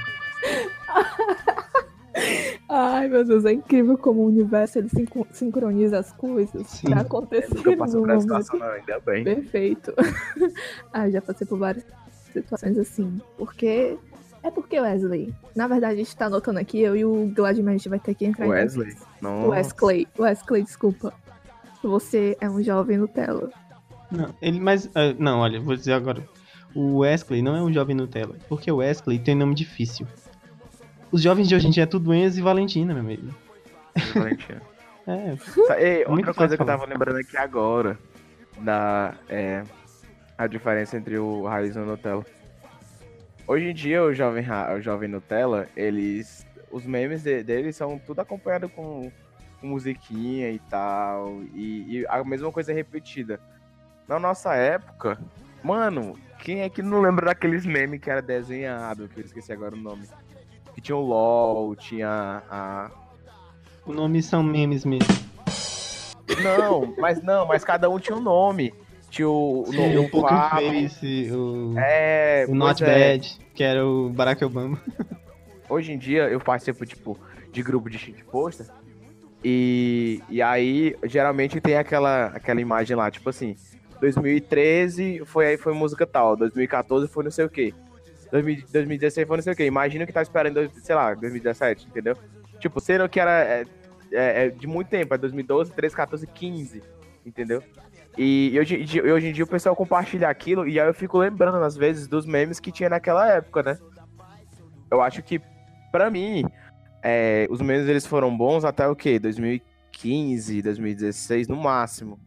Ai, meu Deus, é incrível como o universo ele sincro- sincroniza as coisas Sim. pra acontecer nunca passou no por essa momento situação, não, ainda bem. Perfeito. ah, já passei por várias situações assim. Porque. É porque Wesley. Na verdade, a gente tá anotando aqui, eu e o Gladman a gente vai ter que entrar em Wesley? Não. Wesley. Wesley, desculpa. Você é um jovem Nutella. Não, ele, mas, ah, não, olha, vou dizer agora. O Wesley não é um jovem Nutella, porque o Wesley tem nome difícil. Os jovens de hoje em dia é tudo Enzo e Valentina, meu amigo. Valentina. É, Tá, Ei, outra coisa que eu tava lembrando aqui agora, da, é, a diferença entre o Raiz e o Nutella. Hoje em dia, o jovem, o jovem Nutella, eles, os memes de- deles são tudo acompanhado com, com musiquinha e tal, e, e a mesma coisa repetida. Na nossa época, mano, quem é que não lembra daqueles memes que era desenhado, que eu esqueci agora o nome? Que tinha o LOL, tinha a, o nome são memes mesmo. Não, mas não, mas cada um tinha um nome. Tinha o, o, Sim, o Face, o, É, o Not é. Bad, que era o Barack Obama. hoje em dia eu participo, tipo, de grupo de shitposter. E, e aí, geralmente tem aquela, aquela imagem lá, tipo assim, 2013 foi aí foi música tal, 2014 foi não sei o quê. 2000 2016 foi não sei o quê. Imagina o que tá esperando, sei lá, 2017, entendeu? Tipo, sendo que era é, é- é de muito tempo, é 2012, 13, 14, 15, entendeu? E, e hoje, em dia- e hoje em dia o pessoal compartilha aquilo e aí eu fico lembrando, às vezes, dos memes que tinha naquela época, né? Eu acho que, pra mim, é, os memes eles foram bons até o quê? 2015, 2016, no máximo.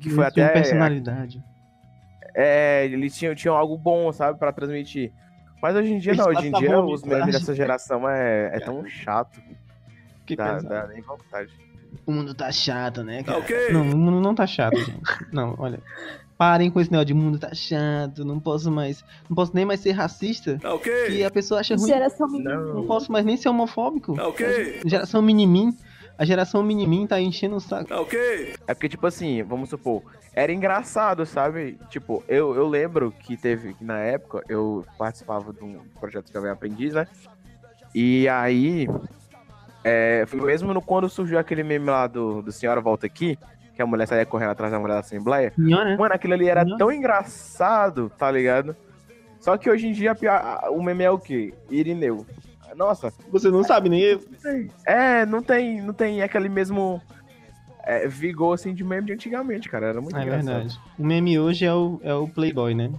Que foi Eles até. personalidade. É, eles tinham, tinham algo bom, sabe, pra transmitir. Mas hoje em dia Eles não, hoje em dia os memes dessa geração é, é tão chato. Que Dá, pesado. dá nem vontade. O mundo tá chato, né, cara? ok. Não, o mundo não tá chato, gente. Não, olha. Parem com esse negócio de mundo tá chato, não posso mais. Não posso nem mais ser racista. Tá ok. Que a pessoa acha ruim. Geração menina. Não posso mais nem ser homofóbico. Tá ok. Geração minimin. A geração minimin tá enchendo o saco. Tá ok. É porque, tipo assim, vamos supor, era engraçado, sabe? Tipo, eu, eu lembro que teve, que na época, eu participava de um projeto Jovem Aprendiz, né? E aí, é, foi mesmo no, quando surgiu aquele meme lá do, do Senhora Volta Aqui, que a mulher saía correndo atrás da mulher da Assembleia. Senhora, Mano, aquilo ali era Não. tão engraçado, tá ligado? Só que hoje em dia a o meme é o quê? Irineu. Nossa, você não sabe nem. é, não tem, não tem aquele mesmo é, vigor assim de meme de antigamente, cara. Era muito É engraçado. verdade. O meme hoje é o, é o Playboy, né?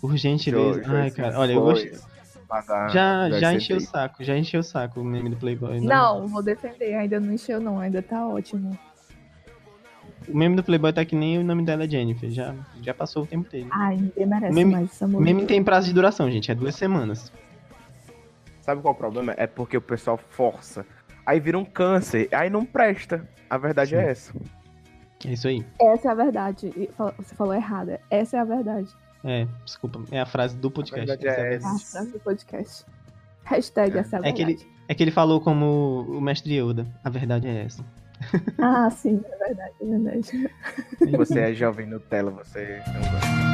Por gentileza. Show, Ai, cara, olha, eu gostei. Pagar Já, já encheu o saco, já encheu o saco o meme do Playboy. Não, vou defender. Ainda não encheu, não. Ainda tá ótimo. O meme do Playboy tá que nem o nome dela é Jennifer, já, já passou o tempo dele. Ai, ninguém merece Meme- mais essa O música. meme tem prazo de duração, gente, é duas semanas. Sabe qual é o problema? É porque o pessoal força. Aí vira um câncer, aí não presta. A verdade Sim. é essa. É isso aí. Essa é a verdade. Você falou errada. Essa é a verdade. É, desculpa, é a frase do podcast. é a é. A frase do podcast. Hashtag é a É que, ele, é que ele falou como o mestre Yoda. A verdade é essa. Ah, sim. É verdade, é verdade. Você é jovem Nutella, você não gosta.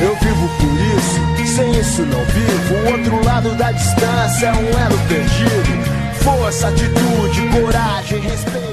Eu vivo por isso, sem isso não vivo. O outro lado da distância é um elo perdido. Força, atitude, coragem, respeito,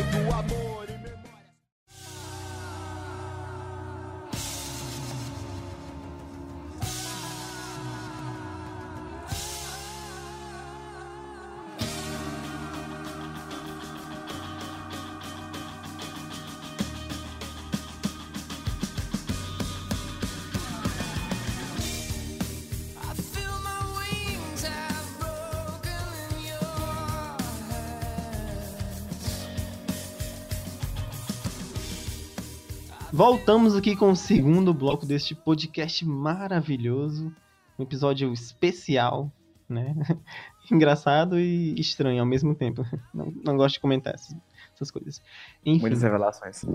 Voltamos aqui com o segundo bloco deste podcast maravilhoso. Um episódio especial, né? Engraçado e estranho ao mesmo tempo. Não, não gosto de comentar essas, essas coisas. Enfim. Muitas revelações.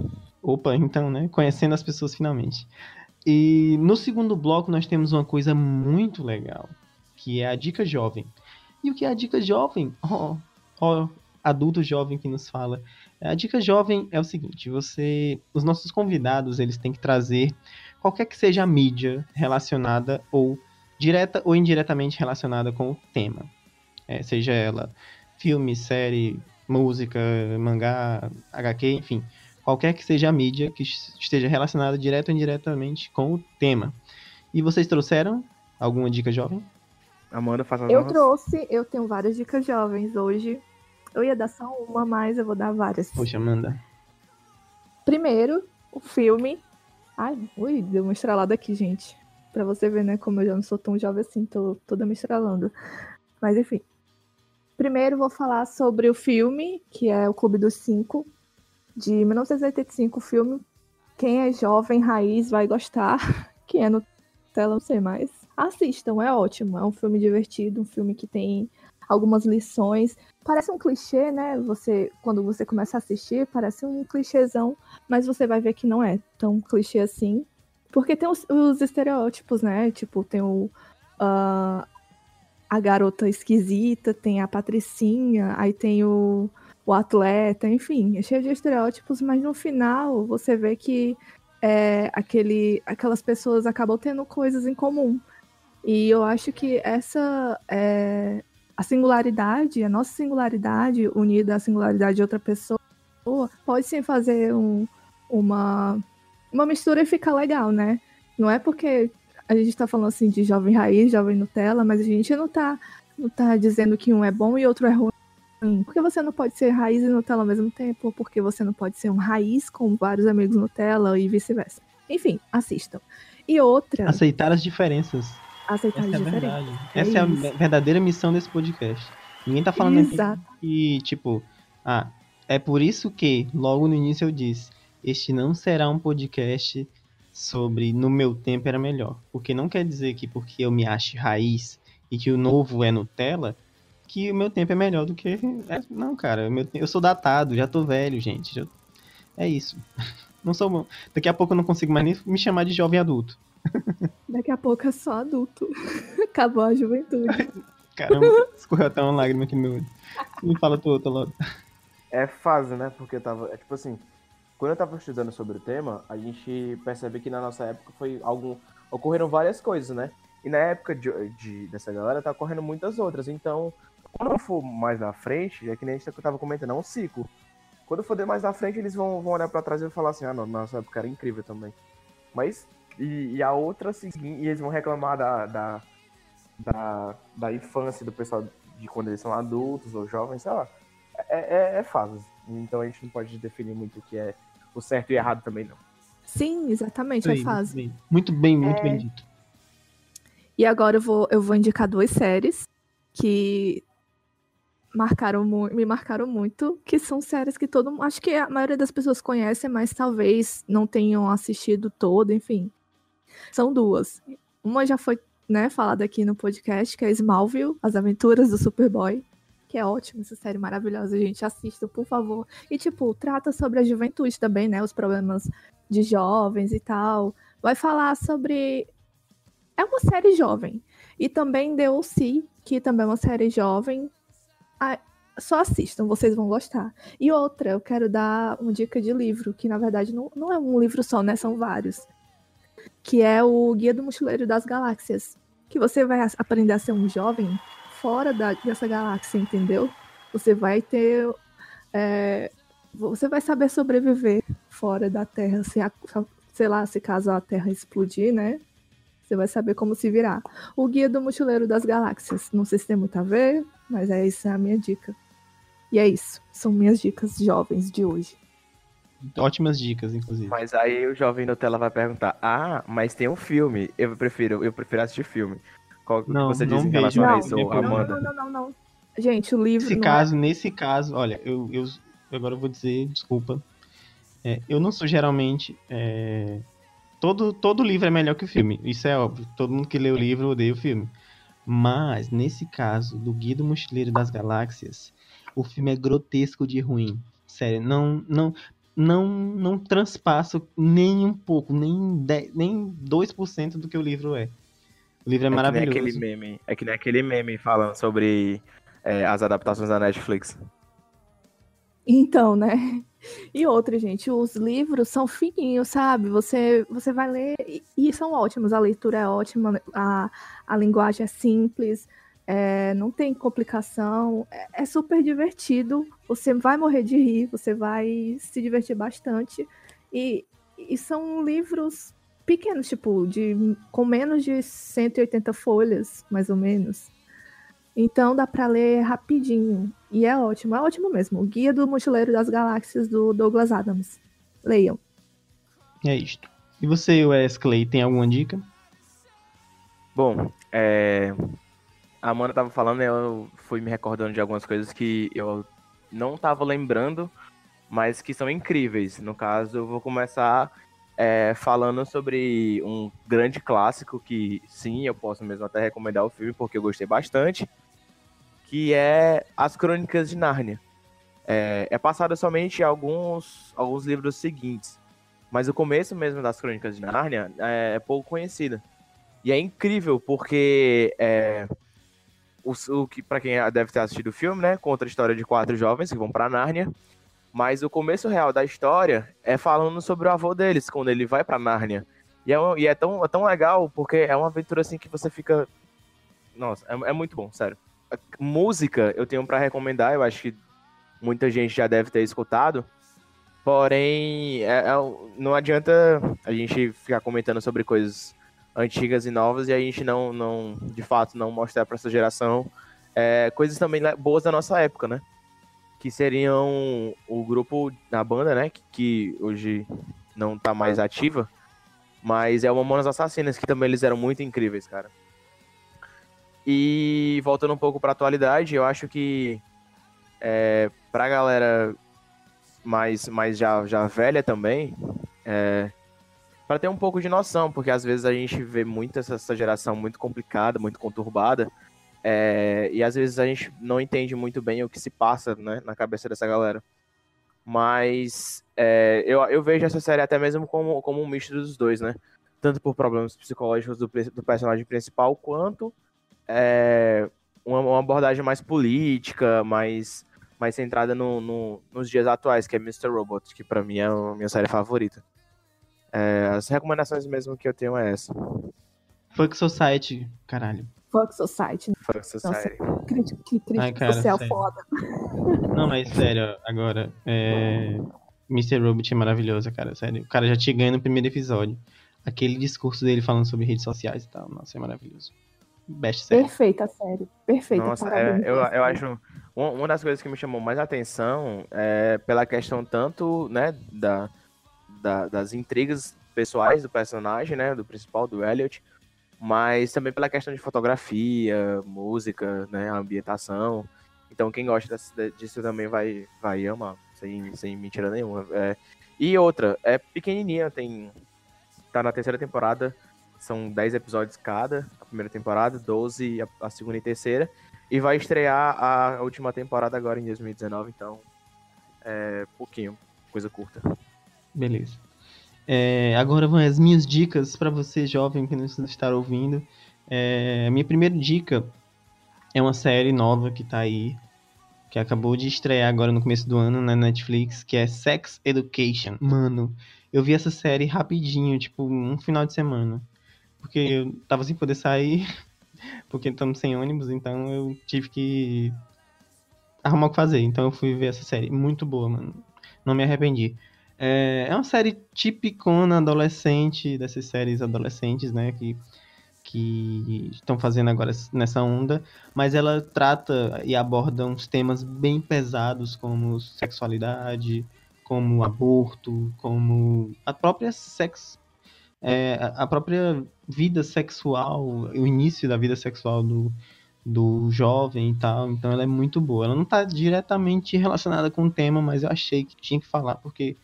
Opa, então, né? Conhecendo as pessoas finalmente. E no segundo bloco nós temos uma coisa muito legal, que é a dica jovem. E o que é a dica jovem? Ó, ó, adulto jovem que nos fala. A dica jovem é o seguinte, você, os nossos convidados, eles têm que trazer qualquer que seja a mídia relacionada ou direta ou indiretamente relacionada com o tema. É, seja ela filme, série, música, mangá, HQ, enfim qualquer que seja a mídia que esteja relacionada direto ou indiretamente com o tema. E vocês trouxeram alguma dica jovem? Amanda, faz as Eu trouxe, eu tenho várias dicas jovens hoje. Eu ia dar só uma, mas eu vou dar várias. Poxa, manda. Primeiro, o filme. Ai, ui, deu uma estralada aqui, gente. Pra você ver, né, como eu já não sou tão jovem assim, tô toda me estralando. Mas enfim. Primeiro vou falar sobre o filme, que é o Clube dos Cinco, de 1985, o filme. Quem é jovem, raiz, vai gostar. Quem é Nutella, não sei mais. Assistam, é ótimo. É um filme divertido, um filme que tem algumas lições. Parece um clichê, né? Você, quando você começa a assistir, parece um clichêzão, mas você vai ver que não é tão clichê assim. Porque tem os, os estereótipos, né? Tipo, tem o. ah, a garota esquisita, tem a patricinha, aí tem o, o atleta, enfim, é cheio de estereótipos, mas no final você vê que é, aquele, aquelas pessoas acabam tendo coisas em comum. E eu acho que essa é a singularidade, a nossa singularidade unida à singularidade de outra pessoa, pode sim fazer um- uma, uma mistura e ficar legal, né? Não é porque a gente tá falando assim de jovem raiz, jovem Nutella, mas a gente não tá, não tá dizendo que um é bom e outro é ruim. Porque você não pode ser raiz e Nutella ao mesmo tempo, porque você não pode ser um raiz com vários amigos Nutella e vice-versa. Enfim, assistam. E outra, Aceitar as diferenças. Aceitar Essa é diferente. verdade. É Essa é a verdadeira missão desse podcast. Ninguém tá falando aqui Exato. que, tipo, ah, é por isso que, logo no início eu disse, este não será um podcast sobre no meu tempo era melhor. Porque não quer dizer que porque eu me ache raiz e que o novo é Nutella, que o meu tempo é melhor do que. é- não, cara, eu sou datado, já tô velho, gente. já- É isso. Não sou bom. Daqui a pouco eu não consigo mais nem me chamar de jovem adulto. Daqui a pouco é só adulto. Acabou a juventude. Caramba, escorreu até uma lágrima aqui no meu olho. Me fala tu outra logo. É fase, né? Porque eu tava. É tipo assim, quando eu tava estudando sobre o tema, a gente percebe que na nossa época foi algum. Ocorreram várias coisas, né? E na época de, de- dessa galera tá ocorrendo muitas outras. Então, quando for mais na frente, é que nem a gente tava comentando, é um ciclo. Quando for mais na frente, eles vão, vão olhar pra trás e vão falar assim, ah, não, nossa época era incrível também. Mas, e, e a outra seguinte, e eles vão reclamar da, da, da, da infância do pessoal de quando eles são adultos ou jovens, sei lá. É, é, é fases. Então a gente não pode definir muito o que é o certo e errado também, não. Sim, exatamente, Isso é aí, fase. Muito bem, muito É. bem dito. E agora eu vou, eu vou indicar duas séries que marcaram me marcaram muito, que são séries que todo mundo, acho que a maioria das pessoas conhece, mas talvez não tenham assistido todo, enfim. São duas. Uma já foi, né, falada aqui no podcast, que é Smallville, As Aventuras do Superboy, que é ótima, essa série maravilhosa, gente, assistam, por favor. E tipo, trata sobre a juventude também, né, os problemas de jovens e tal. Vai falar sobre é uma série jovem. E também O.C., que também é uma série jovem. Só assistam, vocês vão gostar. E outra, eu quero dar uma dica de livro, que na verdade não, não é um livro só, né? São vários. Que é o Guia do Mochileiro das Galáxias. Que você vai aprender a ser um jovem fora da- dessa galáxia, entendeu? Você vai ter. é, você vai saber sobreviver fora da Terra, se a- sei lá, se caso a Terra explodir, né? Você vai saber como se virar. O Guia do Mochileiro das Galáxias. Não sei se tem muito a ver, mas é essa a minha dica. E é isso. São minhas dicas jovens de hoje. Ótimas dicas, inclusive. Mas aí o jovem Nutella vai perguntar: Ah, mas tem um filme. Eu prefiro, eu prefiro assistir filme. Qual que Não, você não diz em relação a Não, isso, não, Não, Amanda? não, não, não, não. Gente, o livro. Nesse não caso, nesse caso, olha, eu, eu agora eu vou dizer, desculpa. É, eu não sou geralmente. é, todo, todo livro é melhor que o filme. Isso é óbvio. Todo mundo que lê o livro odeia o filme. Mas, nesse caso, do Guia do Mochileiro das Galáxias, o filme é grotesco de ruim. Sério, não, não, não, não transpassa nem um pouco, nem, 10, nem 2% do que o livro é. O livro é, É que maravilhoso. aquele meme. É que nem aquele meme falando sobre é, as adaptações da Netflix. Então, né? E outra, gente, os livros são fininhos, sabe? Você, você vai ler e, e são ótimos. A leitura é ótima, a, a linguagem é simples, é, não tem complicação, é, é super divertido. Você vai morrer de rir, você vai se divertir bastante. E, e são livros pequenos, tipo, de, com menos de 180 folhas, mais ou menos. Então dá pra ler rapidinho. E é ótimo, é ótimo mesmo. O Guia do Mochileiro das Galáxias do Douglas Adams. Leiam. É isto. E você, Wesley, tem alguma dica? Bom, é... a Amanda tava falando, eu fui me recordando de algumas coisas que eu não tava lembrando, mas que são incríveis. No caso, eu vou começar é, falando sobre um grande clássico que, sim, eu posso mesmo até recomendar o filme, porque eu gostei bastante, que é As Crônicas de Nárnia. É, é passado somente alguns, alguns livros seguintes, mas o começo mesmo das Crônicas de Nárnia é, é pouco conhecido. E é incrível porque é, o, o que para quem deve ter assistido o filme, né, conta a história de quatro jovens que vão para Nárnia, mas o começo real da história é falando sobre o avô deles quando ele vai para Nárnia. E é, e é tão, é tão legal porque é uma aventura assim que você fica. Nossa, é, é muito bom, sério. A música eu tenho pra recomendar, eu acho que muita gente já deve ter escutado. Porém, é- é não adianta a gente ficar comentando sobre coisas antigas e novas e a gente não, não de fato, não mostrar pra essa geração é, coisas também boas da nossa época, né? Que seriam o grupo da banda, né? Que, que hoje não tá mais ativa. Mas é o Mamonas Assassinas, que também eles eram muito incríveis, cara. E voltando um pouco pra atualidade, eu acho que é, pra galera mais, mais já, já velha também, é, para ter um pouco de noção, porque às vezes a gente vê muito essa, essa geração muito complicada, muito conturbada, é, e às vezes a gente não entende muito bem o que se passa né, na cabeça dessa galera. Mas é, eu, eu vejo essa série até mesmo como, como um misto dos dois, né? Tanto por problemas psicológicos do, do personagem principal, quanto é, uma, uma abordagem mais política, mais, mais centrada no, no- nos dias atuais, que é Mr. Robot, que pra mim é a minha série favorita. É, as recomendações mesmo que eu tenho é essa. Fuck Society, caralho. Fuck Society. Fuck Society. Crítica, que crítica Ai, cara, social sério. foda. Não, mas sério, agora, é... Mr. Robot é maravilhoso, cara, sério. O cara já te ganha no primeiro episódio. Aquele discurso dele falando sobre redes sociais e tal, nossa, é maravilhoso. Best série. Perfeita série. Perfeita. Nossa, parabéns é, eu, eu acho. Uma das coisas que me chamou mais atenção é pela questão tanto, né, da, da- das intrigas pessoais do personagem, né, do principal, do Elliot, mas também pela questão de fotografia, música, né, ambientação. Então quem gosta disso também vai, vai amar, sem, sem mentira nenhuma. É, e outra, é pequenininha, tem tá na terceira temporada, são 10 episódios cada, a primeira temporada, 12 a, a segunda e terceira. E vai estrear a última temporada agora em 2019, então é pouquinho, coisa curta. Beleza. É, agora vão as minhas dicas para você, jovem, que nos está ouvindo. É, minha primeira dica é uma série nova que tá aí, que acabou de estrear agora no começo do ano na Netflix, que é Sex Education. Mano, eu vi essa série rapidinho, tipo, um final de semana. Porque eu tava sem poder sair, porque estamos sem ônibus, então eu tive que arrumar o que fazer. Então eu fui ver essa série. Muito boa, mano. Não me arrependi. É, é uma série tipicona adolescente, dessas séries adolescentes, né? Que, que estão fazendo agora nessa onda. Mas ela trata e aborda uns temas bem pesados, como sexualidade, como aborto, como a própria sex, é, a própria vida sexual, o início da vida sexual do, do jovem e tal. Então ela é muito boa. Ela não tá diretamente relacionada com o tema, mas eu achei que tinha que falar porque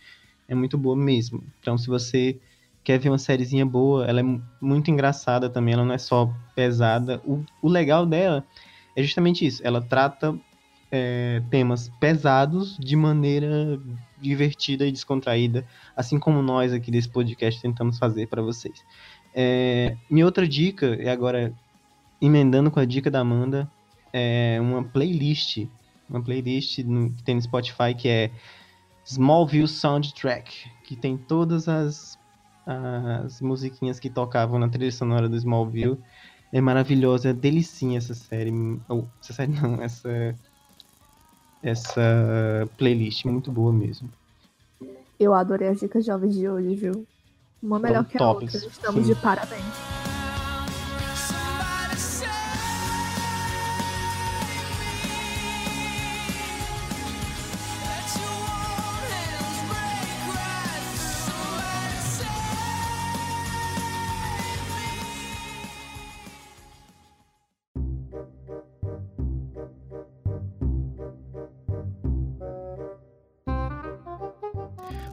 é muito boa mesmo. Então se você quer ver uma sériezinha boa, ela é mu- muito engraçada também, ela não é só pesada. O, o legal dela é justamente isso. Ela trata é, temas pesados de maneira divertida e descontraída, assim como nós aqui desse podcast tentamos fazer para vocês. É, minha outra dica, e agora emendando com a dica da Amanda, é uma playlist, uma playlist no, que tem no Spotify que é Smallville Soundtrack, que tem todas as, as musiquinhas que tocavam na trilha sonora do Smallville. É maravilhosa, é delicinha essa série. Ou, essa série não, essa, essa playlist, muito boa mesmo. Eu adorei as dicas jovens de hoje, viu? Uma melhor que a tops, outra. Estamos sim. de parabéns.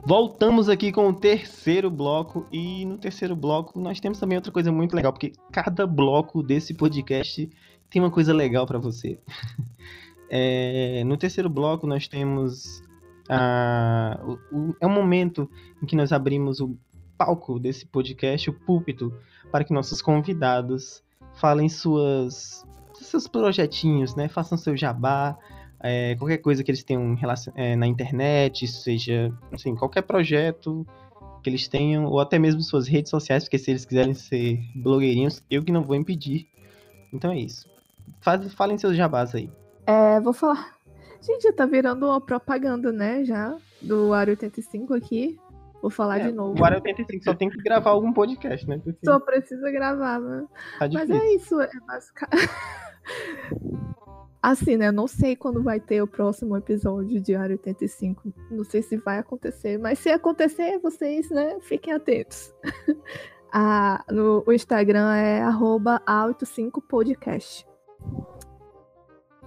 Voltamos aqui com o terceiro bloco e no terceiro bloco nós temos também outra coisa muito legal, porque cada bloco desse podcast tem uma coisa legal pra você. É, no terceiro bloco nós temos a, o- é um momento em que nós abrimos o palco desse podcast, o púlpito, para que nossos convidados falem suas seus projetinhos, né? Façam seu jabá, é, qualquer coisa que eles tenham relacion- é, na internet, seja assim, qualquer projeto, que eles tenham, ou até mesmo suas redes sociais, porque se eles quiserem ser blogueirinhos, eu que não vou impedir. Então é isso. Faz, falem seus jabás aí. É, vou falar. Gente, já tá virando uma propaganda, né? Já, do Área 85 aqui. Vou falar É, de novo. O Área 85 só tem que gravar algum podcast, né? Porque Só precisa gravar, né? tá Mas é isso, é basicamente. Assim, né? Eu não sei quando vai ter o próximo episódio de Área 85. Não sei se vai acontecer, mas se acontecer, vocês, né, fiquem atentos. Ah, no, o Instagram é arroba A85podcast.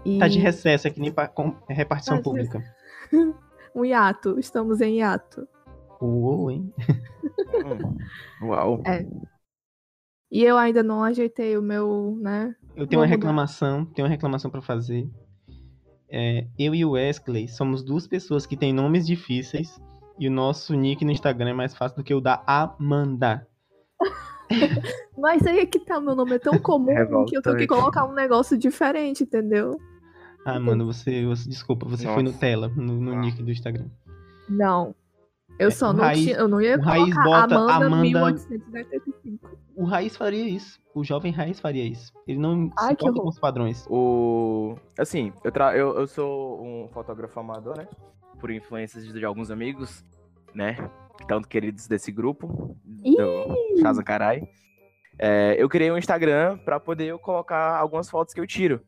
E Tá de recesso aqui nem pra com- é repartição Tá pública. um hiato, estamos em hiato. Uou, hein? Hum. Uau. E eu ainda não ajeitei o meu, né? Eu tenho uma reclamação, tenho uma reclamação pra fazer. É, eu e o Wesley somos duas pessoas que têm nomes difíceis e o nosso nick no Instagram é mais fácil do que o da Amanda. Mas aí é que tá, meu nome é tão comum que eu tenho que colocar um negócio diferente, entendeu? Ah, mano, você, você- desculpa, você foi Nossa. Nutella no, no nick do Instagram. Não. Eu É, só não Raiz- tinha, eu não ia o Raiz colocar bota Amanda, Amanda- 1885. O Raiz faria isso. O jovem Raiz faria isso. Ele não Ai, se horror. com os padrões. O. Assim, eu, tra... eu, eu sou um fotógrafo amador, né? Por influências de, de alguns amigos, né? Tanto queridos desse grupo, do Casa Carai. É, eu criei um Instagram pra poder eu colocar algumas fotos que eu tiro.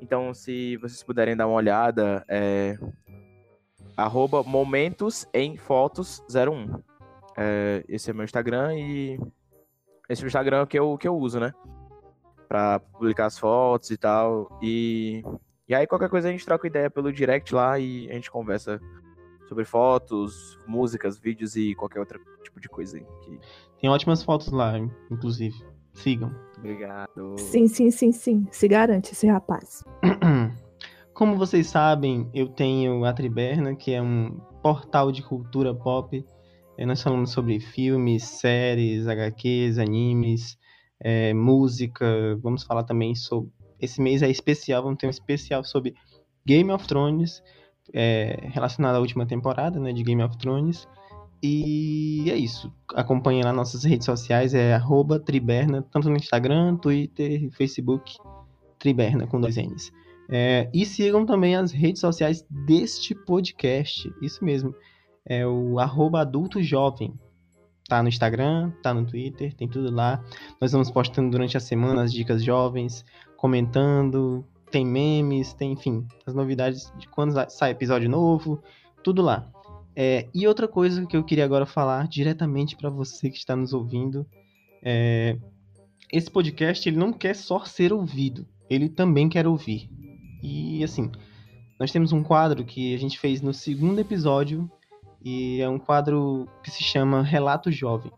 Então, se vocês puderem dar uma olhada, é. Arroba Momentos em Fotos 01. É, esse é meu Instagram e. Esse é o Instagram que eu, que eu uso, né? Pra publicar as fotos e tal. E, e aí, qualquer coisa a gente troca ideia pelo direct lá e a gente conversa sobre fotos, músicas, vídeos e qualquer outro tipo de coisa aí. Que... Tem ótimas fotos lá, inclusive. Sigam. Obrigado. Sim, sim, sim, sim. Se garante esse rapaz. Como vocês sabem, eu tenho a Triberna, que é um portal de cultura pop. Eh, Nós falamos sobre filmes, séries, HQs, animes, eh, música. Vamos falar também sobre. Esse mês é especial, vamos ter um especial sobre Game of Thrones, eh, relacionado à última temporada né, de Game of Thrones. E é isso. Acompanhe lá nossas redes sociais, é Triberna, tanto no Instagram, Twitter, Facebook, Triberna com dois N's. É, e sigam também as redes sociais deste podcast. Isso mesmo. É o arroba adulto jovem. Tá no Instagram, tá no Twitter, tem tudo lá. Nós vamos postando durante a semana as dicas jovens, comentando, tem memes, tem, enfim, as novidades de quando sai episódio novo, tudo lá. É, e outra coisa que eu queria agora falar diretamente para você que está nos ouvindo, é, esse podcast ele não quer só ser ouvido, ele também quer ouvir. E assim, nós temos um quadro que a gente fez no segundo episódio e é um quadro que se chama Relato Jovem.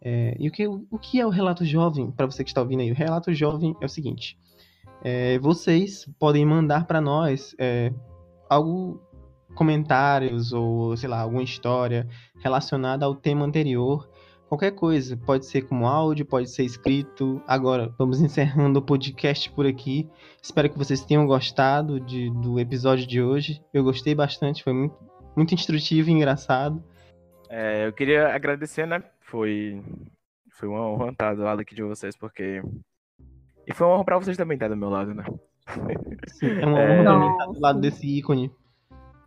É, e o que, o que é o Relato Jovem, para você que está ouvindo aí? O Relato Jovem é o seguinte: é, vocês podem mandar para nós é, algo, comentários ou sei lá, alguma história relacionada ao tema anterior. Qualquer coisa, pode ser como áudio, pode ser escrito. Agora, vamos encerrando o podcast por aqui. Espero que vocês tenham gostado de, do episódio de hoje. Eu gostei bastante, foi muito, muito instrutivo e engraçado. É, eu queria agradecer, né? Foi, foi uma honra estar do lado aqui de vocês, porque. E foi uma honra pra vocês também estar do meu lado, né? Sim, é uma É. honra também estar do lado desse ícone.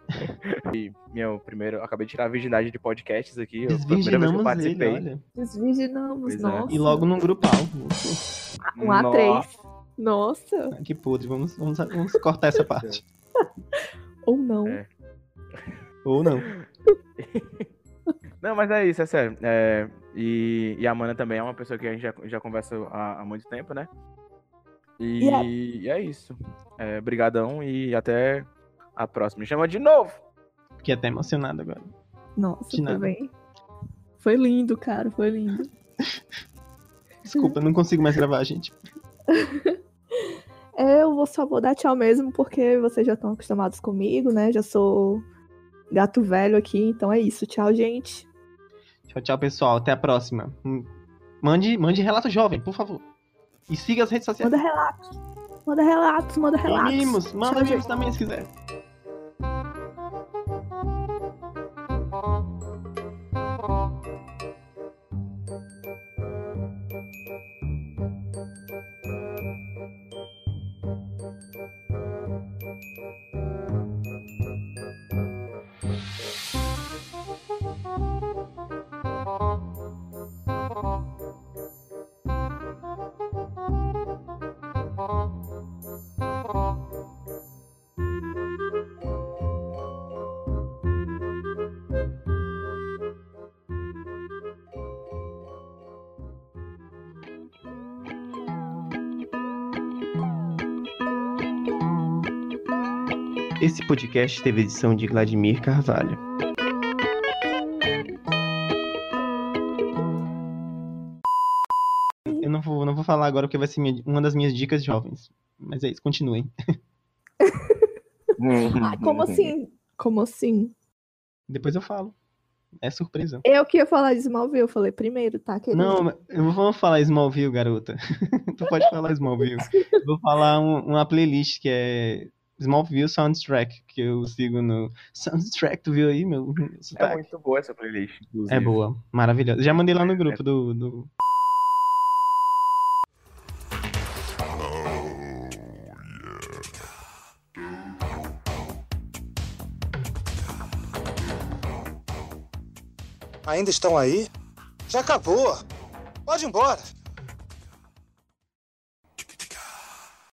E meu primeiro. Acabei de tirar a virgindade de podcasts aqui. eu- foi a primeira vez que eu ele, participei. Desvirginamos, Pois é. nossa. E logo num grupal. Um A3. Nossa. Ah, que podre, vamos, vamos, vamos cortar essa parte. Ou não. É. Ou não. Não, mas é isso, é sério. É, e, e a Amanda também é uma pessoa que a gente já, já conversa há, há muito tempo, né? E, Yeah. e é isso. É, brigadão e até a próxima. Me chama de novo! Fiquei até emocionado agora. Nossa, De nada. também. Foi lindo, cara. Foi lindo. Desculpa, não consigo mais gravar, gente. Eu vou só vou dar tchau mesmo, porque vocês já estão acostumados comigo, né? Já sou gato velho aqui, então é isso. Tchau, gente. Tchau, tchau, pessoal. Até a próxima. Hum, Mande, mande relato jovem, por favor. E siga as redes sociais. Manda relatos. Manda relatos, manda relatos. mimos, manda Tchau, mimos gente. também se quiser. Esse podcast teve edição de Vladimir Carvalho. Eu não vou, não vou falar agora porque vai ser minha- uma das minhas dicas jovens. Mas é isso, continuem. Ah, como assim? Como assim? Depois eu falo. É surpresa. Eu que ia falar de Smallville, eu falei primeiro, tá, querido? Não, eu não vou falar Smallville, garota. tu pode falar Smallville. Eu vou falar um- uma playlist que é Smallville Soundtrack, que eu sigo no Soundtrack, tu viu aí, meu? É muito boa essa playlist, inclusive. É boa, maravilhosa. Já mandei lá no grupo do. do... Ainda estão aí? Já acabou. Pode ir embora.